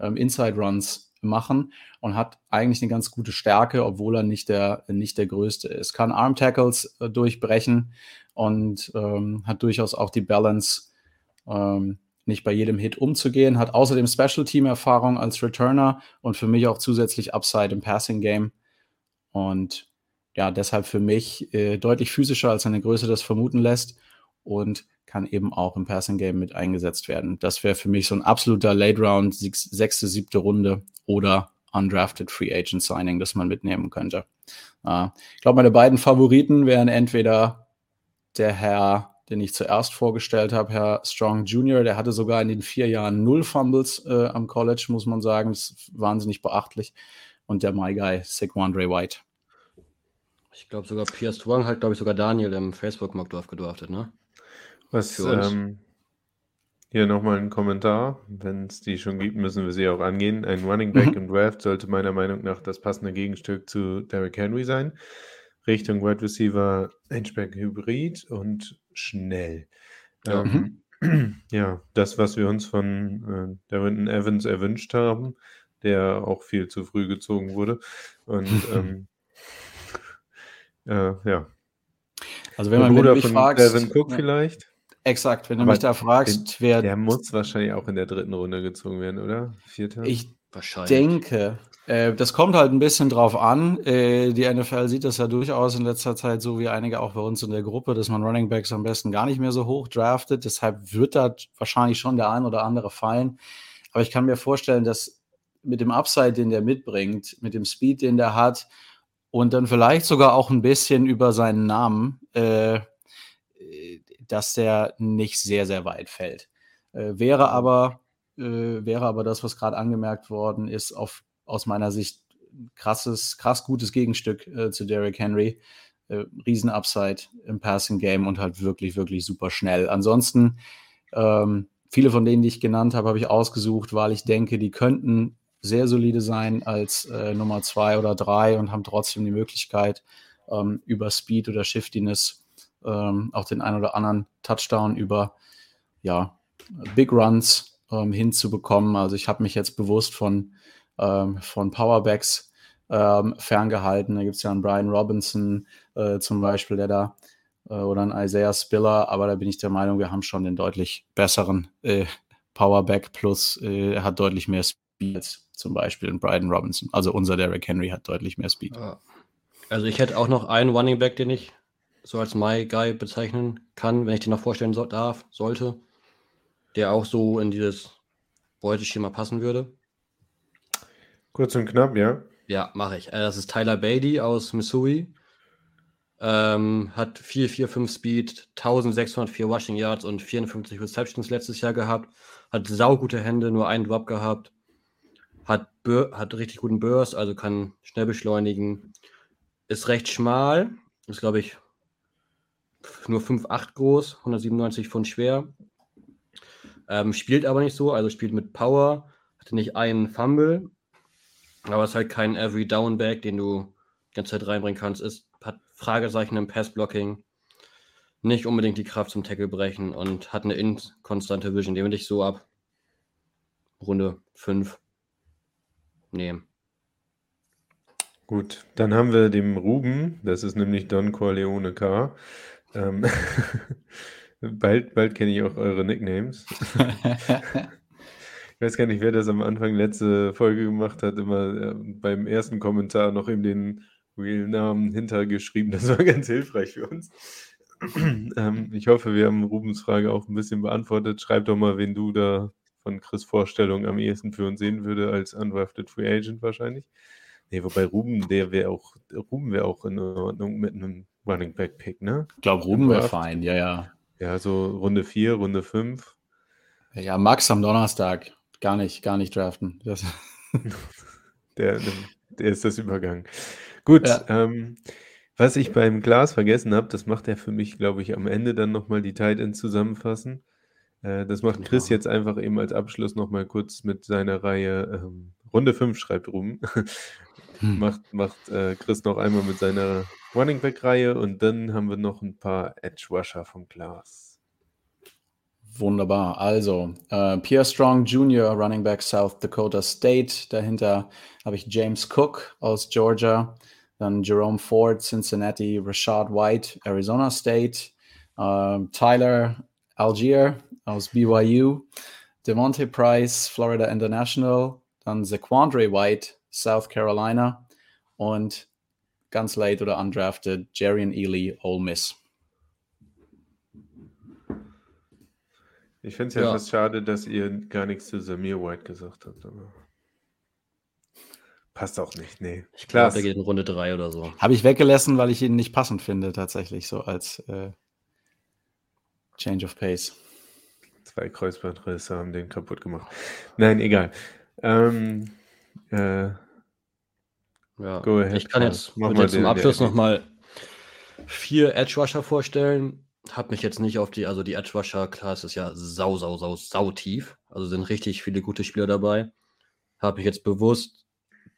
ähm, Inside Runs machen und hat eigentlich eine ganz gute Stärke, obwohl er nicht der, nicht der Größte ist. Kann Arm Tackles äh, durchbrechen und ähm, hat durchaus auch die Balance, ähm, nicht bei jedem Hit umzugehen, hat außerdem Special Team Erfahrung als Returner und für mich auch zusätzlich Upside im Passing Game. Und ja, deshalb für mich äh, deutlich physischer, als seine Größe das vermuten lässt und kann eben auch im Passing Game mit eingesetzt werden. Das wäre für mich so ein absoluter Late Round, sechste, siebte Runde oder Undrafted Free Agent Signing, das man mitnehmen könnte. Ja. Ich glaube, meine beiden Favoriten wären entweder der Herr, den ich zuerst vorgestellt habe, Herr Strong Jr., der hatte sogar in den vier Jahren null Fumbles äh, am College, muss man sagen. Das ist wahnsinnig beachtlich. Und der My Guy, Saquandre White. Ich glaube sogar Pierce Twang hat, glaube ich, sogar Daniel im Facebook-Mock gedraftet, ne? Was, Für uns. ähm, hier nochmal ein Kommentar. Wenn es die schon gibt, müssen wir sie auch angehen. Ein Running Back Mhm. im Draft sollte meiner Meinung nach das passende Gegenstück zu Derrick Henry sein. Richtung Wide Receiver, Henchback Hybrid und schnell. Ja. Ähm, ja, das, was wir uns von äh, Darrington Evans erwünscht haben, der auch viel zu früh gezogen wurde. Und ähm, äh, ja, Also wenn man wenn du Bruder mich von fragst, Devin Cook ja, vielleicht. exakt, wenn du Aber mich da fragst, wer Der muss wahrscheinlich auch in der dritten Runde gezogen werden, oder? Vierter? ich Wahrscheinlich. denke, äh, das kommt halt ein bisschen drauf an. Äh, die NFL sieht das ja durchaus in letzter Zeit so wie einige auch bei uns in der Gruppe, dass man Running Backs am besten gar nicht mehr so hoch draftet. Deshalb wird da wahrscheinlich schon der ein oder andere fallen. Aber ich kann mir vorstellen, dass mit dem Upside, den der mitbringt, mit dem Speed, den der hat und dann vielleicht sogar auch ein bisschen über seinen Namen, äh, dass der nicht sehr, sehr weit fällt. Äh, wäre aber äh, wäre aber das, was gerade angemerkt worden ist, auf, aus meiner Sicht krasses, krass gutes Gegenstück äh, zu Derrick Henry. Äh, Riesen-Upside im Passing-Game und halt wirklich, wirklich super schnell. Ansonsten, ähm, viele von denen, die ich genannt habe, habe ich ausgesucht, weil ich denke, die könnten sehr solide sein als äh, Nummer zwei oder drei und haben trotzdem die Möglichkeit, ähm, über Speed oder Shiftiness ähm, auch den ein oder anderen Touchdown über ja, Big Runs ähm, hinzubekommen. Also ich habe mich jetzt bewusst von, ähm, von Powerbacks ähm, ferngehalten. Da gibt es ja einen Brian Robinson äh, zum Beispiel, der da äh, oder einen Isaiah Spiller, aber da bin ich der Meinung, wir haben schon den deutlich besseren äh, Powerback plus äh, er hat deutlich mehr Speed als zum Beispiel ein Brian Robinson. Also unser Derrick Henry hat deutlich mehr Speed. Also ich hätte auch noch einen Running Back, den ich so als My Guy bezeichnen kann, wenn ich den noch vorstellen so, darf, sollte, der auch so in dieses Beuteschema passen würde. Kurz und knapp, ja. Ja, mache ich. Äh, Das ist Tyler Beatty aus Missouri. Ähm, hat 4,45 Speed, 1604 Rushing Yards und 54 Receptions letztes Jahr gehabt. Hat saugute Hände, nur einen Drop gehabt. Hat, hat richtig guten Burst, also kann schnell beschleunigen. Ist recht schmal. Ist, glaube ich, nur 5,8 groß, 197 Pfund schwer. Ähm, spielt aber nicht so, also spielt mit Power. Hatte nicht einen Fumble, aber ist halt kein Every Down Back, den du die ganze Zeit reinbringen kannst. Ist, hat Fragezeichen im Passblocking. Nicht unbedingt die Kraft zum Tackle brechen und hat eine inkonstante Vision. Den würde ich so ab Runde 5 nehmen. Gut, dann haben wir dem Ruben, das ist nämlich Don Corleone K. Ähm, bald bald kenne ich auch eure Nicknames. Ich weiß gar nicht, wer das am Anfang letzte Folge gemacht hat, immer äh, beim ersten Kommentar noch eben den Real-Namen hintergeschrieben. Das war ganz hilfreich für uns. ähm, ich hoffe, wir haben Rubens Frage auch ein bisschen beantwortet. Schreib doch mal, wen du da von Chris Vorstellung am ehesten für uns sehen würde als undrafted Free Agent wahrscheinlich. Nee, wobei Ruben, der wäre auch, Ruben wäre auch in Ordnung mit einem Running Back Pick, ne? Ich glaube, Ruben wäre fein, ja, ja. Ja, so Runde 4, Runde 5. Ja, Max am Donnerstag. Gar nicht, gar nicht draften. Das, Der, der ist das Übergang. Gut, Ja. ähm, was ich beim Glas vergessen habe, das macht er für mich, glaube ich, am Ende dann nochmal die Tight Ends zusammenfassen. Äh, das macht Chris Ja. jetzt einfach eben als Abschluss nochmal kurz mit seiner Reihe ähm, Runde 5, schreibt Ruben. Hm. macht macht äh, Chris noch einmal mit seiner Running Back-Reihe und dann haben wir noch ein paar Edge Rusher vom Glas. Wunderbar. Also, äh, Pierre Strong Jr., Running Back South Dakota State. Dahinter habe ich James Cook aus Georgia. Dann Jerome Ford, Cincinnati. Rashad White, Arizona State. ähm, Tyler Algier aus BYU. Devontae Price, Florida International. Dann Zaquandre White, South Carolina. Und ganz late oder undrafted, Jarian Ely, Ole Miss. Ich finde es ja, Ja. fast schade, dass ihr gar nichts zu Samir White gesagt habt. Aber Passt auch nicht, nee. Ich Klar. glaube, der geht in Runde 3 oder so. Habe ich weggelassen, weil ich ihn nicht passend finde, tatsächlich, so als äh, Change of Pace. Zwei Kreuzbandrisse haben den kaputt gemacht. Nein, egal. Ähm, äh, Ja. Go ahead, ich kann jetzt, Mach würd mal jetzt zum Abschluss nochmal vier Edge Rusher vorstellen. Hab mich jetzt nicht auf die, also die Edge Rusher ist ja sau, sau, sau, sau tief. Also sind richtig viele gute Spieler dabei. Habe mich jetzt bewusst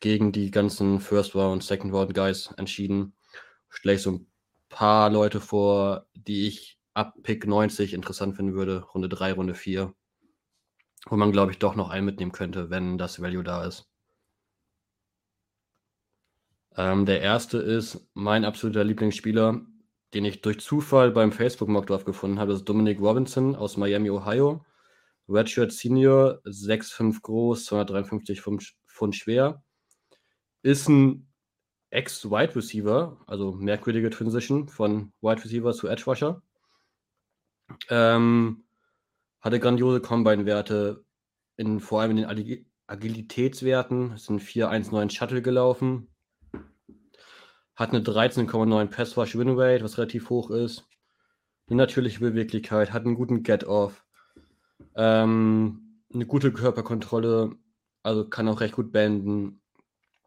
gegen die ganzen First Round, Second Round Guys entschieden. Stelle ich so ein paar Leute vor, die ich ab Pick 90 interessant finden würde. Runde 3, Runde 4. Wo man, glaube ich, doch noch einen mitnehmen könnte, wenn das Value da ist. Ähm, der erste ist mein absoluter Lieblingsspieler, den ich durch Zufall beim Facebook Mockdraft gefunden habe. Das ist Dominic Robinson aus Miami, Ohio. Redshirt Senior, 6'5 groß, 253 Pfund, schwer. Ist ein Ex-Wide Receiver, also merkwürdige Transition von Wide Receiver zu Edge Rusher. Ähm, hatte grandiose Combine-Werte, in, vor allem in den Agi- Agilitätswerten. Sind 4,19 Shuttle gelaufen. Hat eine 13,9 Pass Rush Win Rate, was relativ hoch ist. Eine natürliche Beweglichkeit, hat einen guten Get-Off. Ähm, eine gute Körperkontrolle, also kann auch recht gut benden.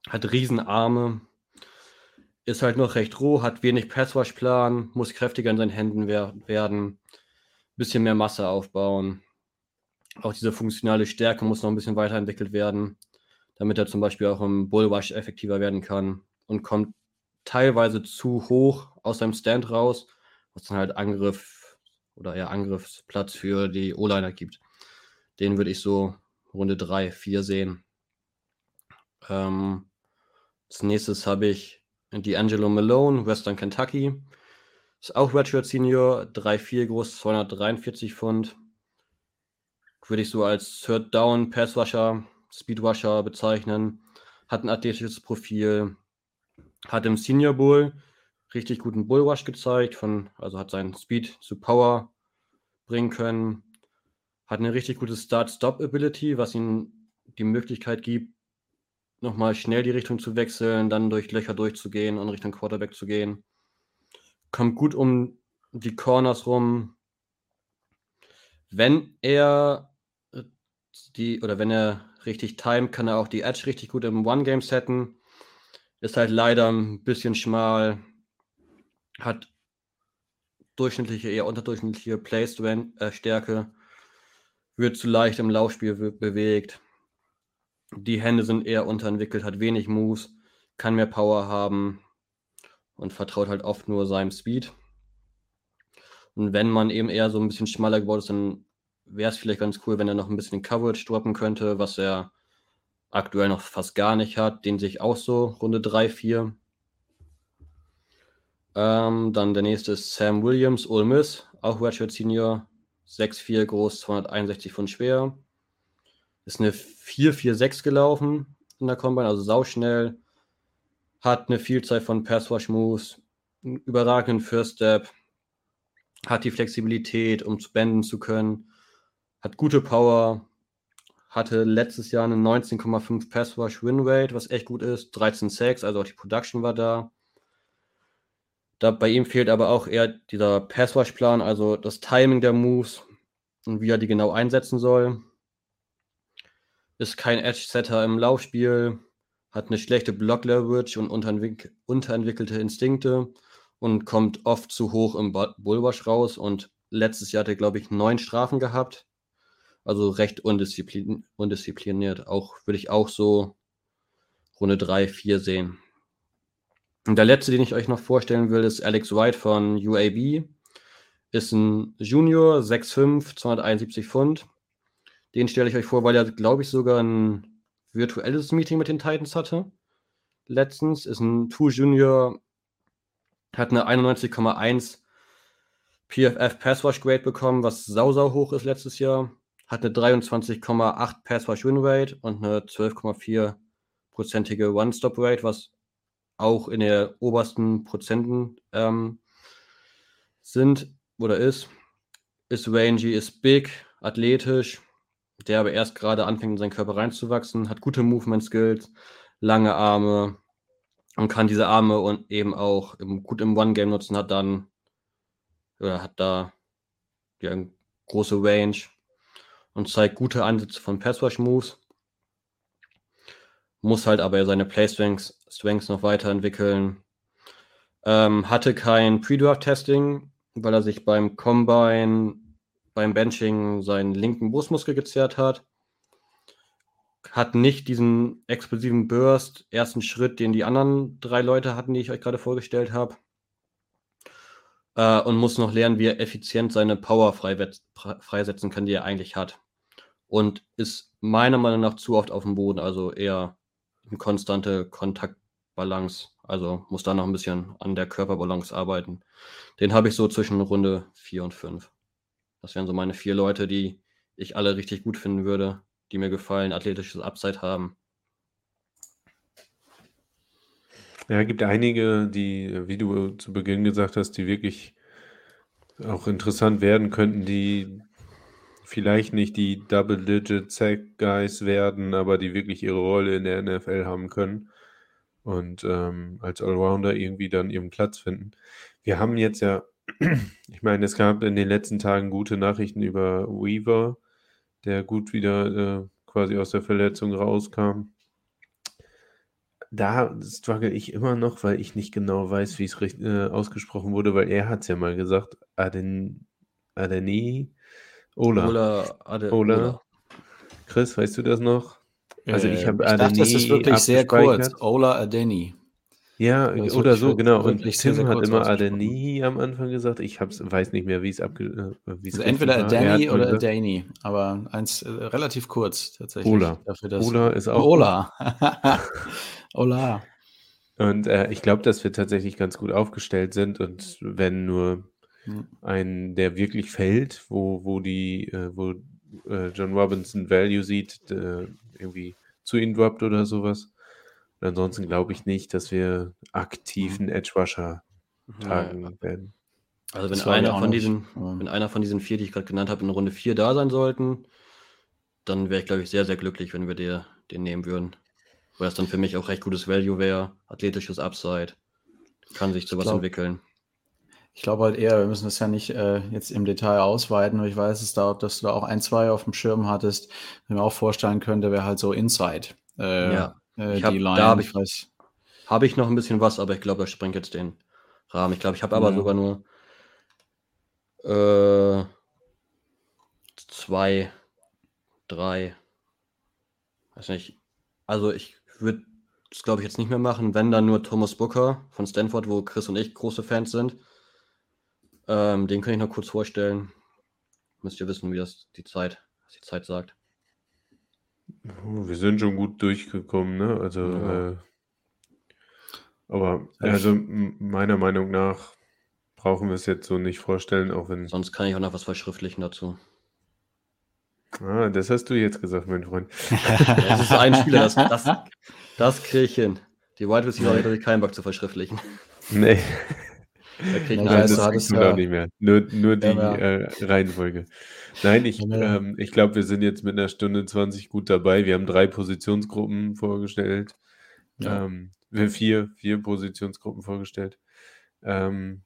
Hat Riesenarme. Ist halt noch recht roh, hat wenig Pass-Rush-Plan, muss kräftiger in seinen Händen wer werden. Bisschen mehr Masse aufbauen. Auch diese funktionale Stärke muss noch ein bisschen weiterentwickelt werden, damit er zum Beispiel auch im Bullrush effektiver werden kann und kommt teilweise zu hoch aus seinem Stand raus, was dann halt Angriff oder eher Angriffsplatz für die O-Liner gibt. Den würde ich so Runde 3, 4 sehen. Ähm, als nächstes habe ich D'Angelo Malone, Western Kentucky. Ist auch Redshirt Senior, 3,4 groß, 243 Pfund. Würde ich so als Third Down Pass Rusher, Speed Rusher bezeichnen. Hat ein athletisches Profil. Hat im Senior Bowl richtig guten Bullrush gezeigt, von, also hat seinen Speed zu Power bringen können. Hat eine richtig gute Start-Stop-Ability, was ihm die Möglichkeit gibt, nochmal schnell die Richtung zu wechseln, dann durch Löcher durchzugehen und Richtung Quarterback zu gehen. Kommt gut um die Corners rum. Wenn er äh, die, oder wenn er richtig timet, kann er auch die Edge richtig gut im One-Game setten. Ist halt leider ein bisschen schmal. Hat durchschnittliche, eher unterdurchschnittliche Play-Stärke. Wird zu leicht im Laufspiel be- bewegt. Die Hände sind eher unterentwickelt, hat wenig Moves, kann mehr Power haben und vertraut halt oft nur seinem Speed. Und wenn man eben eher so ein bisschen schmaler geworden ist, dann wäre es vielleicht ganz cool, wenn er noch ein bisschen Coverage droppen könnte, was er aktuell noch fast gar nicht hat. Den sehe ich auch so, Runde 3, 4. Ähm, dann der nächste ist Sam Williams, Ole Miss, auch Redshirt Senior, 6'4 groß, 261 Pfund schwer. Ist eine 4-4-6 gelaufen in der Combine, also sauschnell. Hat eine Vielzahl von Pass-Rush-Moves, einen überragenden First Step, hat die Flexibilität, um zu benden zu können, hat gute Power, hatte letztes Jahr eine 19,5 Pass-Rush-Win-Rate, was echt gut ist, 13 Sacks, also auch die Production war da. da. Bei ihm fehlt aber auch eher dieser Pass-Rush-Plan, also das Timing der Moves und wie er die genau einsetzen soll ist kein Edge-Setter im Laufspiel, hat eine schlechte Block-Leverage und unterentwick unterentwickelte Instinkte und kommt oft zu hoch im Bu- Bullrush raus. Und letztes Jahr hat er, glaube ich, neun Strafen gehabt. Also recht undisziplin undiszipliniert. Auch würde ich auch so Runde 3, 4 sehen. Und der letzte, den ich euch noch vorstellen will, ist Alex White von UAB. Ist ein Junior, 6'5, 271 Pfund. Den stelle ich euch vor, weil er, glaube ich, sogar ein virtuelles Meeting mit den Titans hatte. Letztens ist ein Two Junior, hat eine 91,1 PFF Pass Rush Grade bekommen, was sau, sau hoch ist letztes Jahr. Hat eine 23,8 Pass Rush Win Rate und eine 12,4-prozentige One-Stop Rate, was auch in der obersten Prozenten ähm, sind oder ist. Ist rangy, ist big, athletisch, der aber erst gerade anfängt, in seinen Körper reinzuwachsen, hat gute Movement Skills, lange Arme und kann diese Arme und eben auch im, gut im One-Game nutzen, hat dann oder hat da ja, eine große Range und zeigt gute Ansätze von Pass-Rush-Moves. Muss halt aber seine Play-Strengths Strengths noch weiterentwickeln. Ähm, hatte kein Pre-Draft-Testing, weil er sich beim Combine, beim Benching seinen linken Brustmuskel gezerrt hat. Hat nicht diesen explosiven Burst, ersten Schritt, den die anderen drei Leute hatten, die ich euch gerade vorgestellt habe. Äh, und muss noch lernen, wie er effizient seine Power freisetzen kann, die er eigentlich hat. Und ist meiner Meinung nach zu oft auf dem Boden, also eher eine konstante Kontaktbalance. Also muss da noch ein bisschen an der Körperbalance arbeiten. Den habe ich so zwischen Runde 4 und 5. Das wären so meine vier Leute, die ich alle richtig gut finden würde, die mir gefallen, athletisches Upside haben. Ja, gibt einige, die, wie du zu Beginn gesagt hast, die wirklich auch interessant werden könnten, die vielleicht nicht die Double-Digit-Sack-Guys werden, aber die wirklich ihre Rolle in der NFL haben können und ähm, als Allrounder irgendwie dann ihren Platz finden. Wir haben jetzt ja, ich meine, es gab in den letzten Tagen gute Nachrichten über Weaver, der gut wieder äh, quasi aus der Verletzung rauskam. Da struggle ich immer noch, weil ich nicht genau weiß, wie es äh, ausgesprochen wurde, weil er hat es ja mal gesagt, Aden, Adeni, Ola. Ola, Ade, Ola. Ola. Chris, weißt du das noch? Also ich Äh, habe ich dachte, es ist wirklich sehr kurz. Ola Adeni. Ja, Das oder so, genau. Und wirklich sehr, Tim sehr hat immer. Adeni am Anfang gesagt. Ich hab's, weiß nicht mehr, wie es abge, äh, Also entweder. Er Adeni oder Adani, aber eins äh, relativ kurz tatsächlich. Ola. Dafür, dass, Ola ist auch Ola. Ola. Und äh, ich glaube, dass wir tatsächlich ganz gut aufgestellt sind und wenn nur Hm. ein, der wirklich fällt, wo, wo die, äh, wo äh, John Robinson Value sieht, äh, irgendwie zu ihm droppt oder sowas. Und ansonsten glaube ich nicht, dass wir aktiv einen Edge Rusher tagen werden. Also wenn Das glaube ich einer von diesen, Ja. wenn einer von diesen vier, die ich gerade genannt habe, in Runde 4 da sein sollten, dann wäre ich, glaube ich, sehr, sehr glücklich, wenn wir der, den nehmen würden. Weil das dann für mich auch recht gutes Value wäre, athletisches Upside, kann sich zu was glaub- entwickeln. Ich glaube halt eher, wir müssen das ja nicht äh, jetzt im Detail ausweiten, aber ich weiß es da, dass du da auch ein, zwei auf dem Schirm hattest, ich mir auch vorstellen könnte, wäre halt so Inside. Äh, Ja. äh, Ich hab- die da Line, hab ich ich- weiß. Habe ich noch ein bisschen was, aber ich glaube, das sprengt jetzt den Rahmen. Ich glaube, ich habe aber Ja. sogar nur äh, zwei, drei, weiß nicht. Also ich würde das, glaube ich, jetzt nicht mehr machen, wenn dann nur Thomas Booker von Stanford, wo Chris und ich große Fans sind. Ähm, den kann ich noch kurz vorstellen. Müsst ihr wissen, wie das die Zeit, was die Zeit sagt. Wir sind schon gut durchgekommen, ne? Also, Ja. äh, aber also m- meiner Meinung nach brauchen wir es jetzt so nicht vorstellen, auch wenn. Sonst kann ich auch noch was verschriftlichen dazu. Ah, das hast du jetzt gesagt, mein Freund. Das ist ein Spieler, das, das, das kriege ich hin. Die Wide Receiver hätte ich keinen Bock zu verschriftlichen. Nee, Da krieg ich Ja, das hattest kriegst du ja- nicht mehr. Nur, nur die Ja, ja. äh, Reihenfolge. Nein, ich, Ja, ähm, ich glaube, wir sind jetzt mit einer Stunde 20 gut dabei. Wir haben drei Positionsgruppen vorgestellt. Ja. Ähm, wir vier, vier Positionsgruppen vorgestellt. Ähm,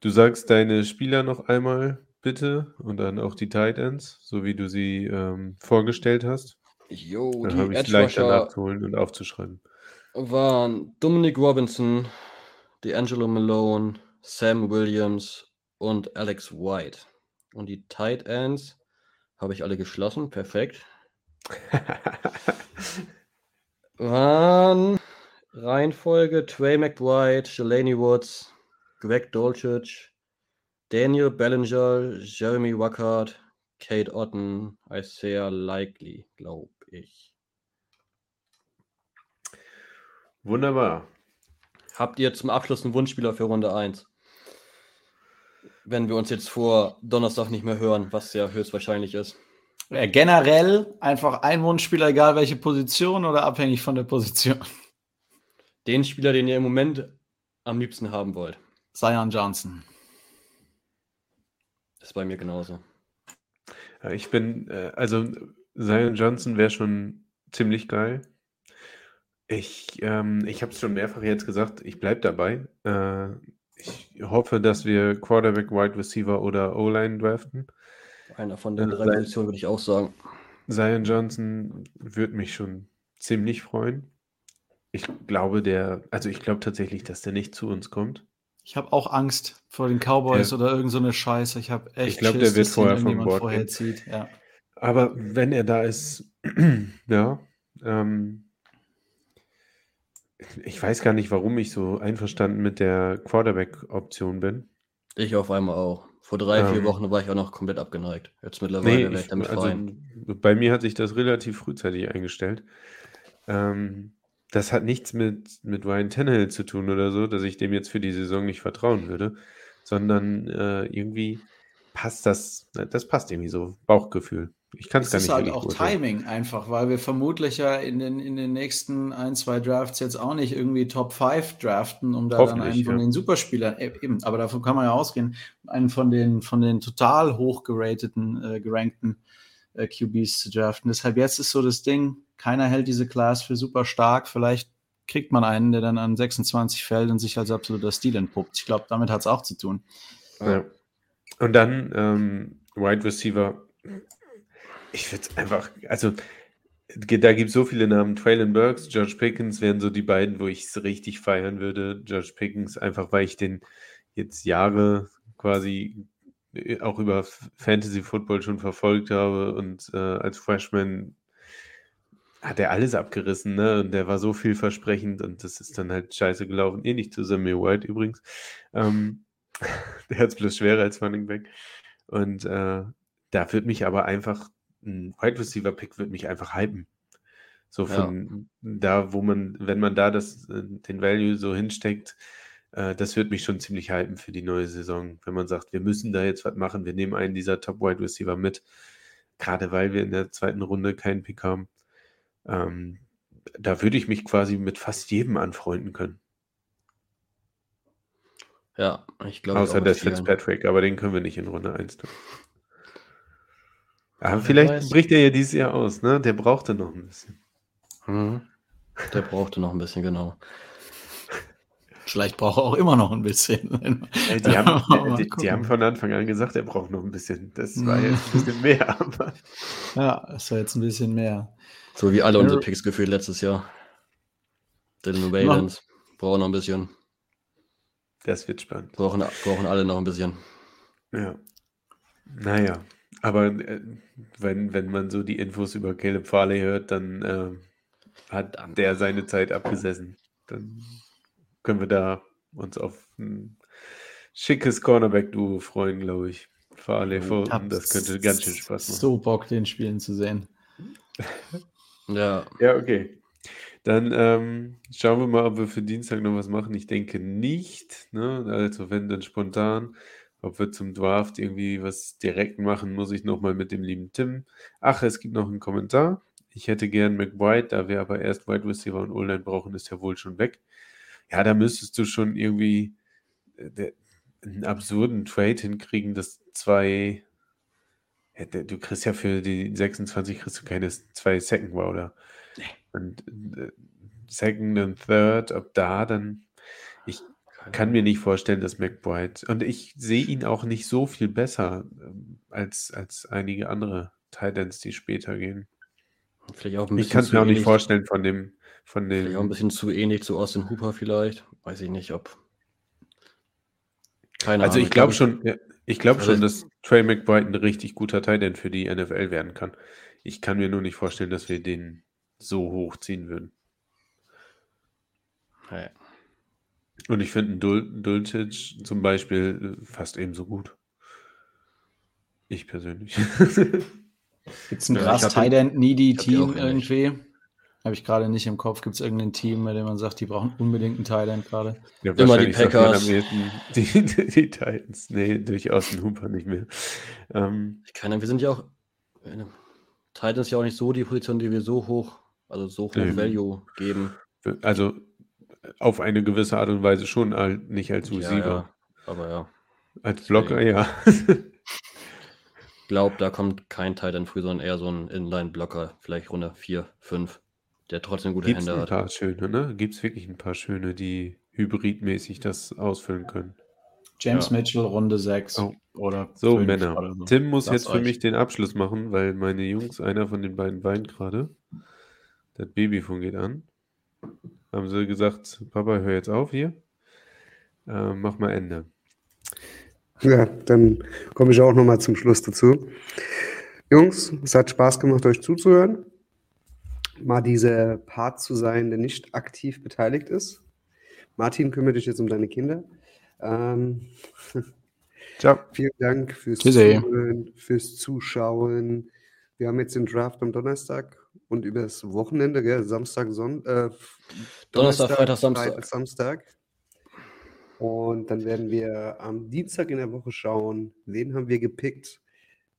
du sagst deine Spieler noch einmal bitte und dann auch die Tight Ends, so wie du sie ähm, vorgestellt hast. Jo, Dann die habe ich leichter Rusher nachzuholen und aufzuschreiben. waren Dominic Robinson, D'Angelo Malone, Sam Williams und Alex White. Und die Tight Ends habe ich alle geschlossen, perfekt. Waren Reihenfolge Trey McBride, Shalani Woods, Greg Dolchich, Daniel Bellinger, Jeremy Wackard, Kate Otten, Isaiah Likely, glaube ich. Wunderbar. Habt ihr zum Abschluss einen Wunschspieler für Runde 1? Wenn wir uns jetzt vor Donnerstag nicht mehr hören, was ja höchstwahrscheinlich ist. Äh, Generell einfach ein Wunschspieler, egal welche Position oder abhängig von der Position. Den Spieler, den ihr im Moment am liebsten haben wollt. Zion Johnson. Ist bei mir genauso. Ja, ich bin, äh, also Zion Johnson wäre schon ziemlich geil. Ich, ähm, ich habe es schon mehrfach jetzt gesagt, ich bleibe dabei. Äh, ich hoffe, dass wir Quarterback, Wide Receiver oder O-Line draften. Einer von den Äh, drei Positionen würde ich auch sagen. Zion Johnson würde mich schon ziemlich freuen. Ich glaube, der, also ich glaube tatsächlich, dass der nicht zu uns kommt. Ich habe auch Angst vor den Cowboys Ja. oder irgend so eine Scheiße. Ich habe echt Ich glaub, der wird vorher vom irgendjemand Board vorher zieht. Ja. Aber wenn er da ist, ja, ähm, ich weiß gar nicht, warum ich so einverstanden mit der Quarterback-Option bin. Ich auf einmal auch. Vor drei, vier Ähm, Wochen war ich auch noch komplett abgeneigt. Jetzt mittlerweile Nee, ich ich, damit also fein. bei mir hat sich das relativ frühzeitig eingestellt. Ähm, das hat nichts mit, mit Ryan Tannehill zu tun oder so, dass ich dem jetzt für die Saison nicht vertrauen würde, sondern äh, irgendwie passt das, das passt irgendwie so, Bauchgefühl. Ich kann es Es gar ist nicht halt wirklich auch beurteilen. Timing einfach, weil wir vermutlich ja in den, in den nächsten ein, zwei Drafts jetzt auch nicht irgendwie Top 5 draften, um da dann einen von ja. den Superspielern, äh, eben, aber davon kann man ja ausgehen, einen von den, von den total hoch gerateten, äh, gerankten äh, QBs zu draften. Deshalb jetzt ist so das Ding, keiner hält diese Class für super stark, vielleicht kriegt man einen, der dann an 26 fällt und sich als absoluter Stil entpuppt. Ich glaube, damit hat es auch zu tun. Ja. Und dann ähm, Wide Receiver. Ich würde es einfach, also da gibt es so viele Namen. Traylon Burks, George Pickens wären so die beiden, wo ich es richtig feiern würde. George Pickens, einfach weil ich den jetzt Jahre quasi äh, auch über Fantasy Football schon verfolgt habe und äh, als Freshman hat er alles abgerissen, ne? Und der war so vielversprechend und das ist dann halt scheiße gelaufen. Ähnlich zu Samuel White übrigens. Ähm, der hat es bloß schwerer als Running Back. Und äh, da wird mich aber einfach, ein Wide Receiver Pick wird mich einfach hypen. So Ja. von da, wo man, wenn man da das, äh, den Value so hinsteckt, äh, das wird mich schon ziemlich hypen für die neue Saison. Wenn man sagt, wir müssen da jetzt was machen, wir nehmen einen dieser Top Wide Receiver mit, gerade weil wir in der zweiten Runde keinen Pick haben. Ähm, da würde ich mich quasi mit fast jedem anfreunden können. Ja, ich glaube. Außer vielen. Fitzpatrick, aber den können wir nicht in Runde 1 tun. Aber vielleicht weiß. bricht er ja dieses Jahr aus, ne? Der brauchte noch ein bisschen. Mhm. Der brauchte noch ein bisschen, genau. Vielleicht braucht er auch immer noch ein bisschen. Die haben, die, die haben von Anfang an gesagt, er braucht noch ein bisschen. Das war Mhm. jetzt ein bisschen mehr, aber Ja, das war jetzt ein bisschen mehr. So wie alle unsere Picks gefühlt letztes Jahr. Dylan Valens brauchen noch ein bisschen. das wird spannend. Brauchen, brauchen alle noch ein bisschen. Ja. Naja, aber äh, wenn, wenn man so die Infos über Caleb Farley hört, dann äh, hat der seine Zeit abgesessen. Dann können wir da uns auf ein schickes Cornerback-Duo freuen, glaube ich. Farley, Fulton, das könnte ganz schön Spaß machen. So Bock, den Spielen zu sehen. Ja, Ja, okay. Dann ähm, schauen wir mal, ob wir für Dienstag noch was machen. Ich denke nicht. Ne? Also wenn dann spontan. Ob wir zum Draft irgendwie was direkt machen, muss ich nochmal mit dem lieben Tim. Ach, es gibt noch einen Kommentar. Ich hätte gern McBride, da wir aber erst Wide Receiver und O-Line brauchen, ist er wohl schon weg. Ja, da müsstest du schon irgendwie äh, einen absurden Trade hinkriegen, dass zwei. Ja, Du kriegst ja für die 26 kriegst du keine zwei Second oder und äh, Second und Third, ob da dann. Ich kann mir nicht vorstellen, dass McBride. Und ich sehe ihn auch nicht so viel besser ähm, als, als einige andere Titans, die später gehen. vielleicht auch ein Ich bisschen kann es zu mir auch nicht ähnlich- vorstellen von dem, von Vielleicht auch ein dem. bisschen zu ähnlich zu Austin Hooper vielleicht. Weiß ich nicht, ob. Keine Also Ahnung. ich glaube glaub, schon, ja, ich glaube Also schon, dass Trey McBride ein richtig guter Titan für die NFL werden kann. Ich kann mir nur nicht vorstellen, dass wir den so hochziehen würden. Ja. Und ich finde einen Dul Dulcich zum Beispiel äh, fast ebenso gut. Ich persönlich. Gibt es ein krass Tight End Needy Team irgendwie? Habe ich gerade nicht im Kopf. Gibt es irgendein Team, bei dem man sagt, die brauchen unbedingt einen Tight End gerade? Ja, Immer die Packers. am ehesten Die, die, die Titans. Nee, durchaus ein Hooper nicht mehr. Ähm, Ich kann, wir sind ja auch. äh, Titans ist ja auch nicht so die Position, die wir so hoch, also so hoch Nee. Value geben. also auf eine gewisse Art und Weise schon, al- nicht als Ja, Receiver. ja. Aber ja, Als Blocker, ja. glaub, da kommt kein Titan früh, sondern eher so ein Inline-Blocker, vielleicht Runde 4, 5. der trotzdem gute Gibt es Hände ein hat. paar schöne, ne? Gibt es wirklich ein paar schöne, die hybridmäßig das ausfüllen können. James Ja. Mitchell, Runde 6 Oh. oder So, Männer. oder so. Tim muss Das jetzt für mich den Abschluss machen, weil meine Jungs, einer von den beiden weint gerade. Das Babyfon geht an. Haben sie gesagt, Papa, hör jetzt auf hier. Äh, mach mal Ende. Ja, dann komme ich auch nochmal zum Schluss dazu. Jungs, es hat Spaß gemacht, euch zuzuhören. Mal dieser Part zu sein, der nicht aktiv beteiligt ist. Martin, kümmere dich jetzt um deine Kinder. Ähm, Ciao. vielen Dank fürs. Zuhören, fürs Zuschauen. Wir haben jetzt den Draft am Donnerstag und übers Wochenende, gell? Samstag, Sonn äh, Donnerstag, Freitag, Samstag. Freitag, Samstag. Und dann werden wir am Dienstag in der Woche schauen, wen haben wir gepickt,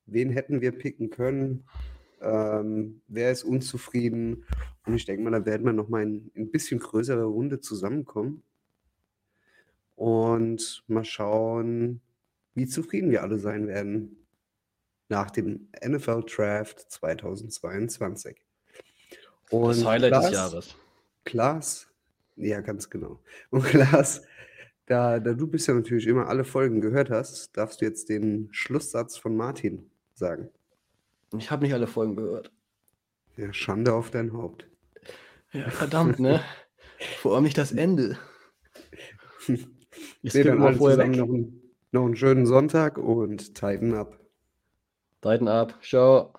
wen hätten wir picken können, ähm, wer ist unzufrieden. Und ich denke mal, da werden wir nochmal in ein bisschen größere Runde zusammenkommen und mal schauen, wie zufrieden wir alle sein werden nach dem NFL Draft 2022. Und Das Highlight des Klaas- Jahres. Klaas, ja, ganz genau. Und Klaas, da, da du bisher natürlich immer alle Folgen gehört hast, darfst du jetzt den Schlusssatz von Martin sagen. Ich habe nicht alle Folgen gehört. Ja, Schande auf dein Haupt. Ja, verdammt, ne? Vor allem nicht das Ende. Ich Nee, dann alle vorher zusammen noch, einen- noch einen schönen Sonntag und Tighten up. Tighten ab. Ciao.